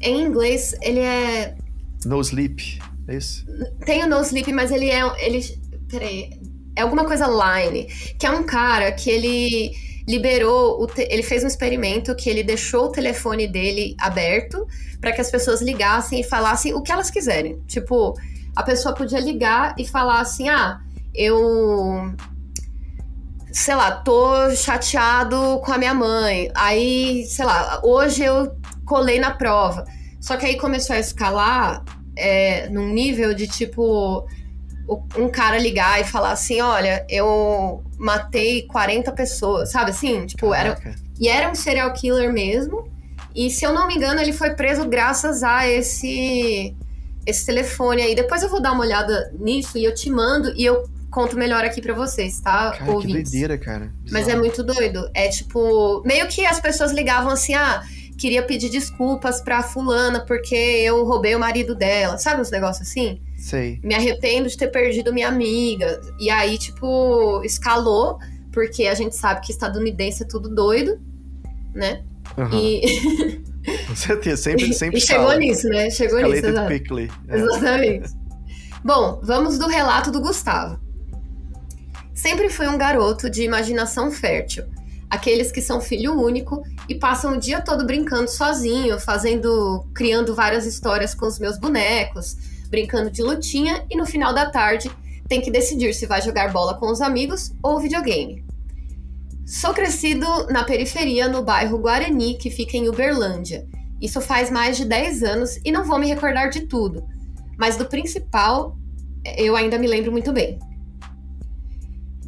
Em inglês, ele é. No Sleep, é isso? Tem o No Sleep, mas ele é. Ele, peraí. É alguma coisa line. Que é um cara que ele liberou, te... ele fez um experimento que ele deixou o telefone dele aberto para que as pessoas ligassem e falassem o que elas quiserem. Tipo, a pessoa podia ligar e falar assim: ah, eu. Sei lá, tô chateado com a minha mãe. Aí, sei lá, hoje eu colei na prova. Só que aí começou a escalar é, num nível de tipo um cara ligar e falar assim: olha, eu matei 40 pessoas, sabe assim? Tipo, era. E era um serial killer mesmo. E se eu não me engano, ele foi preso graças a esse esse telefone aí. Depois eu vou dar uma olhada nisso e eu te mando e eu conto melhor aqui para vocês, tá? Cara, ouvintes. que doideira, cara. Bizarro. Mas é muito doido. É tipo, meio que as pessoas ligavam assim: "Ah, queria pedir desculpas pra fulana porque eu roubei o marido dela". Sabe uns negócios assim? Sei. Me arrependo de ter perdido minha amiga. E aí, tipo, escalou, porque a gente sabe que estadunidense é tudo doido, né? Uhum. E. <laughs> <laughs> Com certeza, sempre, sempre. e chegou nisso, né? Chegou nisso. Quickly. É. Exatamente. Bom, vamos do relato do Gustavo. Sempre fui um garoto de imaginação fértil. Aqueles que são filho único e passam o dia todo brincando sozinho, fazendo, criando várias histórias com os meus bonecos, brincando de lutinha e no final da tarde tem que decidir se vai jogar bola com os amigos ou videogame. Sou crescido na periferia, no bairro Guarani, que fica em Uberlândia. Isso faz mais de 10 anos e não vou me recordar de tudo, mas do principal eu ainda me lembro muito bem.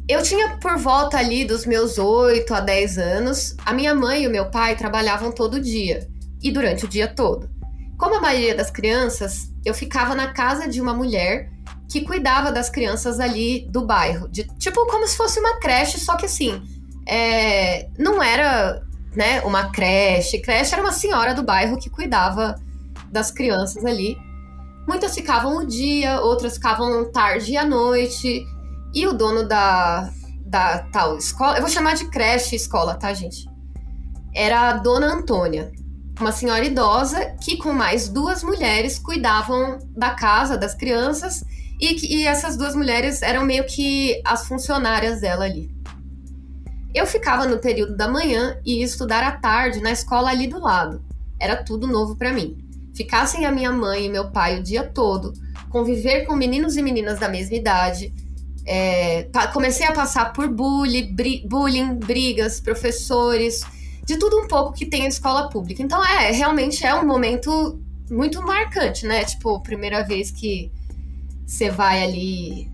Eu tinha por volta ali dos meus 8 a 10 anos, a minha mãe e o meu pai trabalhavam todo dia e durante o dia todo. Como a maioria das crianças, eu ficava na casa de uma mulher que cuidava das crianças ali do bairro. De, tipo, como se fosse uma creche, só que assim, é, não era né, uma creche. Creche era uma senhora do bairro que cuidava das crianças ali. Muitas ficavam o dia, outras ficavam tarde e à noite. E o dono da, da tal escola, eu vou chamar de creche escola, tá, gente? Era a dona Antônia, uma senhora idosa que, com mais duas mulheres, cuidavam da casa, das crianças, e, e essas duas mulheres eram meio que as funcionárias dela ali. Eu ficava no período da manhã e ia estudar à tarde na escola ali do lado. Era tudo novo para mim. Ficar sem a minha mãe e meu pai o dia todo, conviver com meninos e meninas da mesma idade, é, comecei a passar por bullying, bri bullying, brigas, professores, de tudo um pouco que tem a escola pública. Então, é, realmente é um momento muito marcante, né? Tipo, primeira vez que você vai ali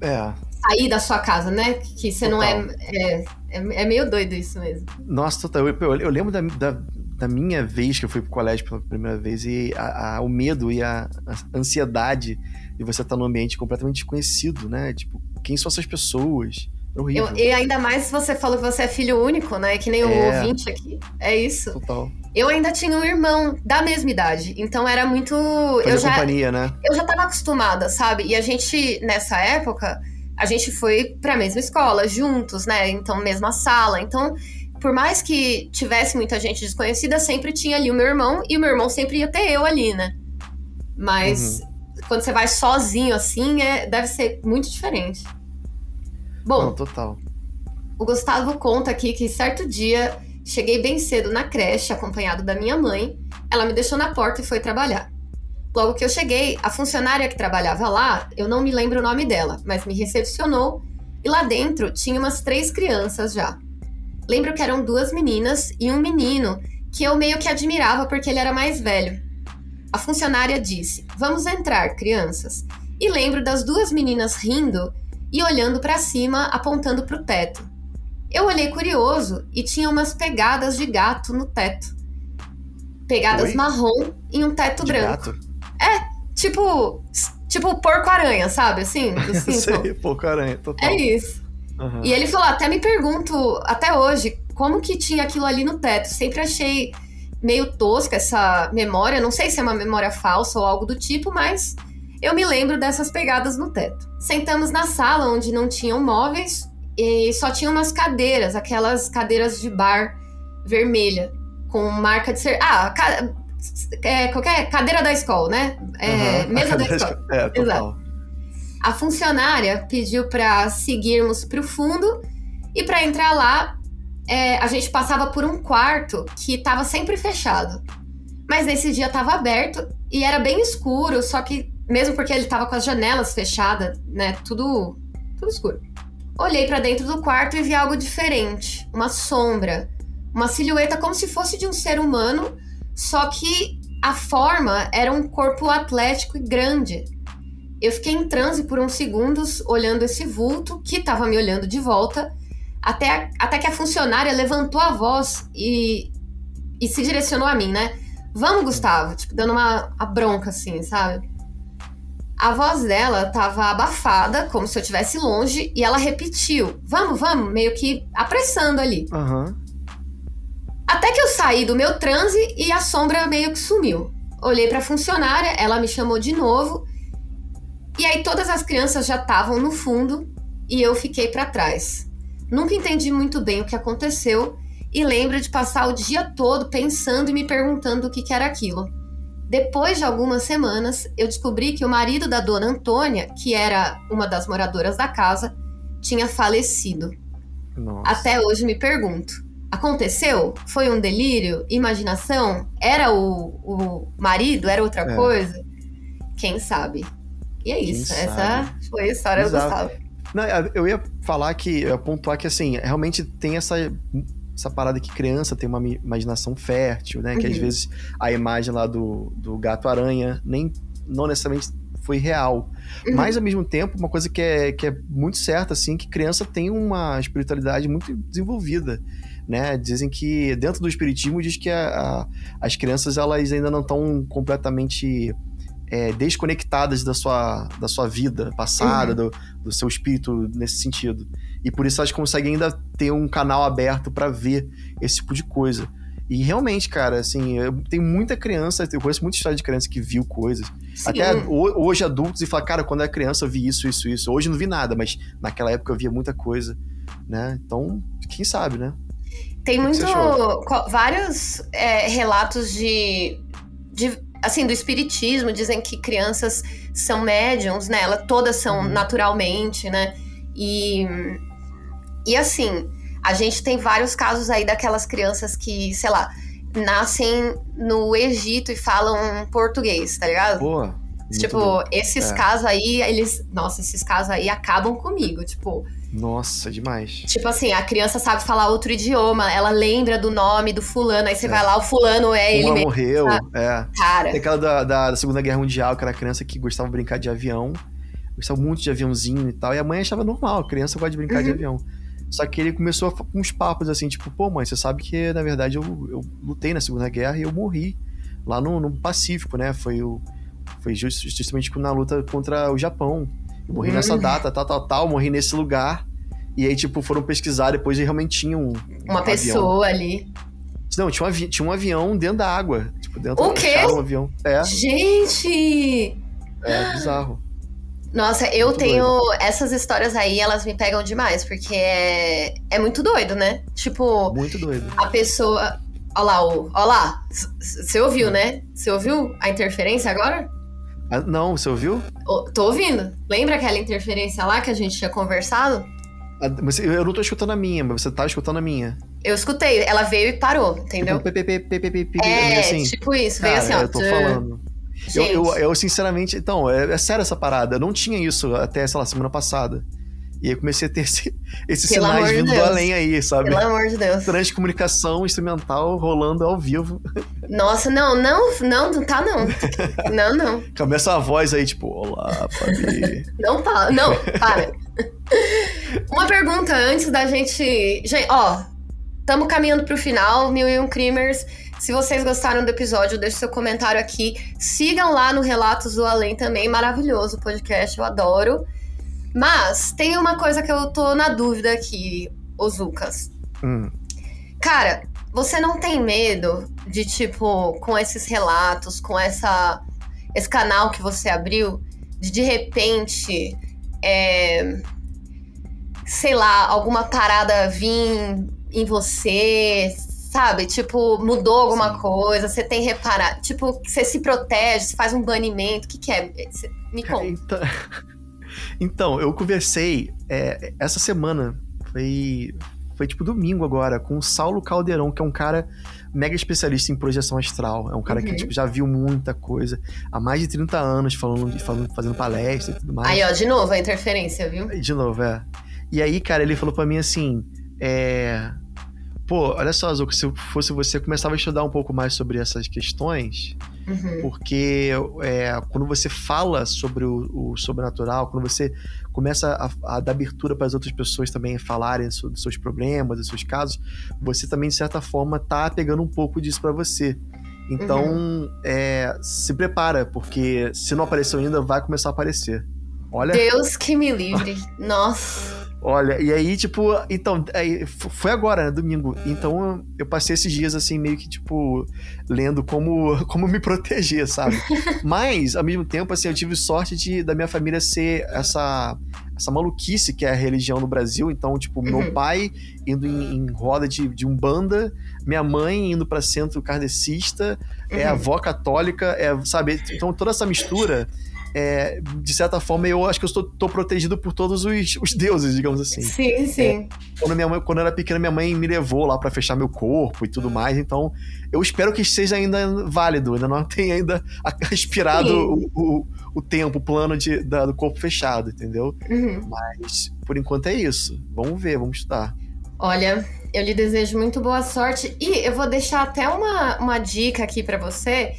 é. sair da sua casa, né? Que você não é, é, é. É meio doido isso mesmo. Nossa, total. Eu, eu, eu lembro da, da, da, minha vez que eu fui pro colégio pela primeira vez e a, a, o medo e a, a ansiedade de você estar num ambiente completamente desconhecido, né? Tipo, quem são essas pessoas? É horrível. Eu, e ainda mais você falou que você é filho único, né? Que nem o é. ouvinte aqui. É isso. Total. Eu ainda tinha um irmão da mesma idade, então era muito. Fazer eu já, companhia, né? Eu já tava acostumada, sabe? E a gente, nessa época, a gente foi pra mesma escola, juntos, né? Então, mesma sala. Então, por mais que tivesse muita gente desconhecida, sempre tinha ali o meu irmão, e o meu irmão sempre ia ter eu ali, né? Mas uhum quando você vai sozinho assim, é, deve ser muito diferente. Bom, Não, total. O Gustavo conta aqui que certo dia cheguei bem cedo na creche, acompanhado da minha mãe. Ela me deixou na porta e foi trabalhar. Logo que eu cheguei, a funcionária que trabalhava lá, eu não me lembro o nome dela, mas me recepcionou e lá dentro tinha umas três crianças já. Lembro que eram duas meninas e um menino que eu meio que admirava porque ele era mais velho. A funcionária disse: Vamos entrar, crianças. E lembro das duas meninas rindo e olhando para cima, apontando para o teto. Eu olhei curioso e tinha umas pegadas de gato no teto. Pegadas Oi? marrom em um teto de branco. Gato? É, tipo, tipo porco-aranha, sabe? Assim, <laughs> assim Sei, porco-aranha, total. É isso. Uhum. E ele falou: até me pergunto, até hoje, como que tinha aquilo ali no teto? Sempre achei meio tosca essa memória. Não sei se é uma memória falsa ou algo do tipo, mas eu me lembro dessas pegadas no teto. Sentamos na sala onde não tinham móveis e só tinha umas cadeiras, aquelas cadeiras de bar vermelha, com marca de ser. Ah, ca... é, qualquer cadeira da escola, né? É, uhum. Mesa da escola. É, total. Exato. A funcionária pediu para seguirmos para o fundo e para entrar lá é, a gente passava por um quarto que estava sempre fechado. Mas nesse dia estava aberto e era bem escuro, só que mesmo porque ele estava com as janelas fechadas, né, tudo tudo escuro. Olhei para dentro do quarto e vi algo diferente, uma sombra, uma silhueta como se fosse de um ser humano, só que a forma era um corpo atlético e grande. Eu fiquei em transe por uns segundos olhando esse vulto que estava me olhando de volta até, até que a funcionária levantou a voz e, e se direcionou a mim, né? Vamos, Gustavo, tipo, dando uma a bronca assim, sabe? A voz dela tava abafada, como se eu estivesse longe, e ela repetiu: Vamos, vamos, meio que apressando ali. Uhum. Até que eu saí do meu transe e a sombra meio que sumiu. Olhei pra funcionária, ela me chamou de novo. E aí todas as crianças já estavam no fundo e eu fiquei para trás. Nunca entendi muito bem o que aconteceu e lembro de passar o dia todo pensando e me perguntando o que, que era aquilo. Depois de algumas semanas, eu descobri que o marido da dona Antônia, que era uma das moradoras da casa, tinha falecido. Nossa. Até hoje me pergunto: aconteceu? Foi um delírio? Imaginação? Era o, o marido? Era outra é. coisa? Quem sabe? E é isso. Essa foi a história Exato. do Gustavo. Não, eu ia falar que, eu ia pontuar que, assim, realmente tem essa, essa parada que criança tem uma imaginação fértil, né? Uhum. Que às uhum. vezes a imagem lá do, do gato-aranha nem, não necessariamente foi real. Uhum. Mas, ao mesmo tempo, uma coisa que é, que é muito certa, assim, que criança tem uma espiritualidade muito desenvolvida. Né? Dizem que dentro do espiritismo diz que a, a, as crianças elas ainda não estão completamente é, desconectadas da sua, da sua vida passada, do, do seu espírito nesse sentido. E por isso elas conseguem ainda ter um canal aberto para ver esse tipo de coisa. E realmente, cara, assim, eu- tem muita criança, eu conheço muita história de criança que viu coisas. Sim. Até ho- hoje adultos e fala, cara, quando eu era criança eu vi isso, isso, isso. Hoje eu não vi nada, mas naquela época eu via muita coisa, né? Então, quem sabe, né? Tem muito. vários é, relatos de, de. Assim, do espiritismo, dizem que crianças são médiums, né? Elas todas são Uhum. naturalmente, né? E. E assim, a gente tem vários casos aí daquelas crianças que, sei lá, nascem no Egito e falam português, tá ligado? Muito tipo, bom. esses É. casos aí, eles. Nossa, esses casos aí acabam comigo. Tipo, Nossa, demais. Tipo assim, a criança sabe falar outro idioma, ela lembra do nome do fulano, aí você É. vai lá, o fulano é ele Uma mesmo. morreu, é. Cara, Tem aquela da, da, da Segunda Guerra Mundial, que era criança que gostava de brincar de avião. Gostava muito de aviãozinho e tal. E a mãe achava normal, a criança gosta de brincar de Uhum. avião. Só que ele começou com uns papos assim, tipo, pô, mãe, você sabe que, na verdade, eu, eu lutei na Segunda Guerra e eu morri lá no, no Pacífico, né? Foi, o, foi just- justamente na luta contra o Japão. Morri nessa Uhum. data, tal, tal, tal, morri nesse lugar. E aí, tipo, foram pesquisar depois e realmente tinha um. um uma avião. pessoa ali. Não, tinha um, avi- tinha um avião dentro da água. Tipo, dentro O quê? Um avião. É, Gente! é bizarro. Nossa, eu Muito tenho. Essas histórias aí, elas me pegam demais, porque é, é muito doido, né? Tipo, Muito doido. a pessoa. Olha lá, o- ó lá. Você ouviu, né? Você ouviu a interferência agora? Ah, não, você ouviu? Tô ouvindo. Lembra aquela interferência lá que a gente tinha conversado? Ah, mas Eu não tô escutando a minha, mas você tá escutando a minha. Eu escutei, ela veio e parou, entendeu? Tipo, É, assim. tipo isso, veio Cara, assim, ó. eu tô falando. Eu, eu, eu, sinceramente, então, é, é sério essa parada. Eu não tinha isso até, sei lá, semana passada. E aí eu comecei a ter esse, <laughs> esses Pelo sinais de vindo do além aí, sabe? pelo amor de Deus. Transcomunicação instrumental rolando ao vivo. Nossa, não, não, não, não tá não. <laughs> Não, não. Começa a voz aí, tipo, olá, Fabi. <laughs> Não fala. Não, para. Uma pergunta antes da gente. Gente, ó, estamos caminhando pro final, Mil e Um Crimers. Se vocês gostaram do episódio, deixe seu comentário aqui. Sigam lá no Relatos do Além também. Maravilhoso podcast, eu adoro. Mas tem uma coisa que eu tô na dúvida aqui, Ozucas. Hum, Cara, você não tem medo de, tipo, com esses relatos, com essa esse canal que você abriu, de de repente, é, sei lá, alguma parada vir em você, sabe? Tipo, mudou alguma coisa, você tem reparado, tipo, você se protege, você faz um banimento, o que que é? Me conta. Então, <laughs> então, eu conversei é, essa semana, foi, foi tipo domingo agora, com o Saulo Caldeirão, que é um cara mega especialista em projeção astral. É um cara que Uhum. tipo, já viu muita coisa há mais de 30 anos falando, falando fazendo palestra e tudo mais. Aí, ó, de novo a interferência, viu? De novo, é. E aí, cara, ele falou pra mim assim: é. Pô, olha só, Zuko, se fosse você, começava a estudar um pouco mais sobre essas questões, Uhum. porque é, quando você fala sobre o, o sobrenatural, quando você começa a, a dar abertura para as outras pessoas também falarem so- dos seus problemas, dos seus casos, você também, de certa forma, tá pegando um pouco disso para você. Então, é, se prepara, porque se não apareceu ainda, vai começar a aparecer. Olha. Deus que me livre. Nossa. Olha, e aí, tipo, então, aí, f- foi agora, né, domingo. Então eu- passei esses dias, assim, meio que, tipo, lendo como, <laughs> como me proteger, sabe? <laughs> Mas, ao mesmo tempo, assim, eu tive sorte de, da minha família ser essa, essa maluquice que é a religião no Brasil. Então, tipo, Uhum. meu pai indo em, em roda de, de umbanda, minha mãe indo pra centro kardecista, é Uhum. avó católica, é, sabe? Então, toda essa mistura. É, de certa forma, eu acho que eu estou, protegido por todos os, os deuses, digamos assim. Sim, sim. Quando, minha mãe, quando eu era pequena, minha mãe me levou lá pra fechar meu corpo e tudo mais. Então, eu espero que seja ainda válido. Ainda não <laughs> tenha ainda expirado Sim. o, o, o tempo, o plano de, da- do corpo fechado, entendeu? Uhum. Mas, por enquanto, é isso. Vamos ver, vamos estudar. Olha, eu lhe desejo muito boa sorte. E eu vou deixar até uma, uma dica aqui pra você.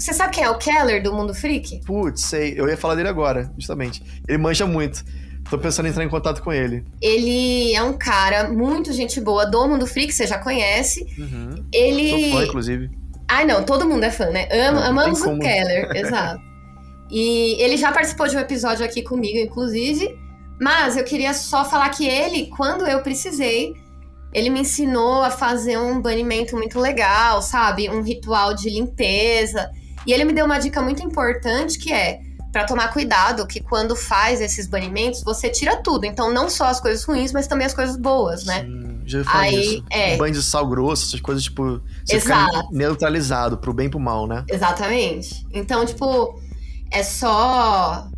Você sabe quem é o Keller do Mundo Freak? Putz, sei. Eu ia falar dele agora, justamente. Ele manja muito. Tô pensando em entrar em contato com ele. Ele é um cara muito gente boa do Mundo Freak, você já conhece. Uhum. Sou Ele. fã, inclusive. Ai, não, todo mundo é fã, né? Ama- Não, amamos o. Keller, <laughs> exato. E ele já participou de um episódio aqui comigo, inclusive. Mas eu queria só falar que ele, quando eu precisei, ele me ensinou a fazer um banimento muito legal, sabe? Um ritual de limpeza. E ele me deu uma dica muito importante que é para tomar cuidado que quando faz esses banimentos, você tira tudo. Então, não só as coisas ruins, mas também as coisas boas, né? Sim, já falei Aí, isso. é. Banho de sal grosso, essas coisas, tipo, você Exato. fica neutralizado pro bem e pro mal, né? Exatamente. Então, tipo, é só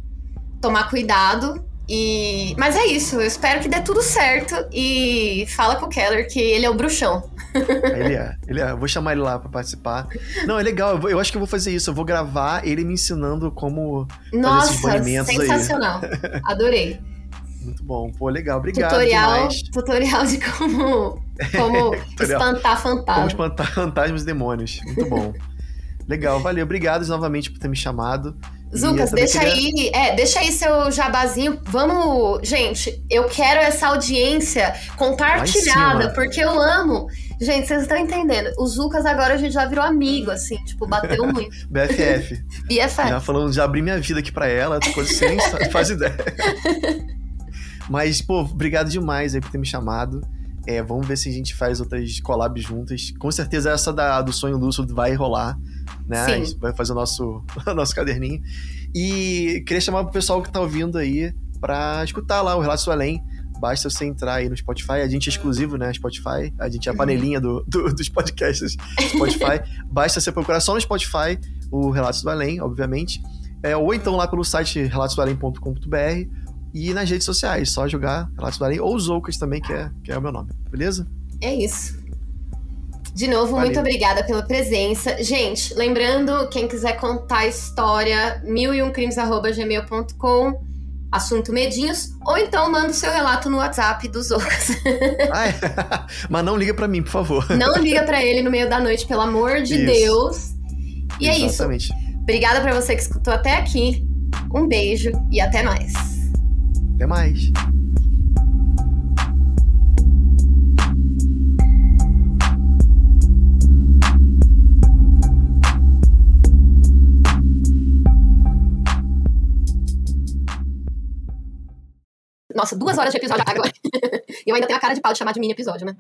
tomar cuidado e. Mas é isso, eu espero que dê tudo certo e fala com o Keller que ele é o bruxão. <laughs> Ele é, ele é. Eu vou chamar ele lá pra participar. Não, é legal. Eu, vou- eu acho que eu vou fazer isso. Eu vou gravar ele me ensinando como esses Nossa, banimentos aí. sensacional. Adorei. <laughs> Muito bom. Pô, legal. Obrigado tutorial, demais. tutorial de como, como <laughs> espantar Como fantasma. espantar fantasmas e demônios. Muito bom. Legal, valeu. Obrigado novamente por ter me chamado. Zucas, deixa queria- aí, é, deixa aí seu jabazinho. Vamos, gente, eu quero essa audiência compartilhada, porque eu amo. Gente, vocês estão entendendo? O Zucas agora a gente já virou amigo, assim, tipo, bateu muito. <laughs> BFF. BFF. Já falando, já abri minha vida aqui pra ela, nem <laughs> sabe- faz ideia. Mas, pô, obrigado demais aí por ter me chamado. É, vamos ver se a gente faz outras collabs juntas. Com certeza essa da, do sonho lúcido vai rolar, né? Sim. A gente vai fazer o nosso, <laughs> o nosso caderninho. E queria chamar pro pessoal que tá ouvindo aí pra escutar lá o Relatos do Além. Basta você entrar aí no Spotify. A gente é exclusivo, né? Spotify. A gente é a panelinha do, do- dos podcasts Spotify. <laughs> Basta você procurar só no Spotify o Relatos do Além, obviamente. É, ou então lá pelo site relatosdoalém.com.br e nas redes sociais, só jogar Relatos do Além ou Zoucas também, que é, que é o meu nome, beleza? É isso. De novo, Valeu. muito obrigada pela presença. Gente, lembrando, quem quiser contar a história, milioncrimes.gmail.com, assunto medinhos, ou então manda o seu relato no WhatsApp dos Ocas. Ah, é. Mas não liga pra mim, por favor. Não liga pra ele no meio da noite, pelo amor de Isso. Deus. E é isso. Exatamente. Obrigada pra você que escutou até aqui. Um beijo e até mais. Até mais. Nossa, duas horas de episódio agora. <laughs> e eu ainda tenho a cara de pau de chamar de mini episódio, né?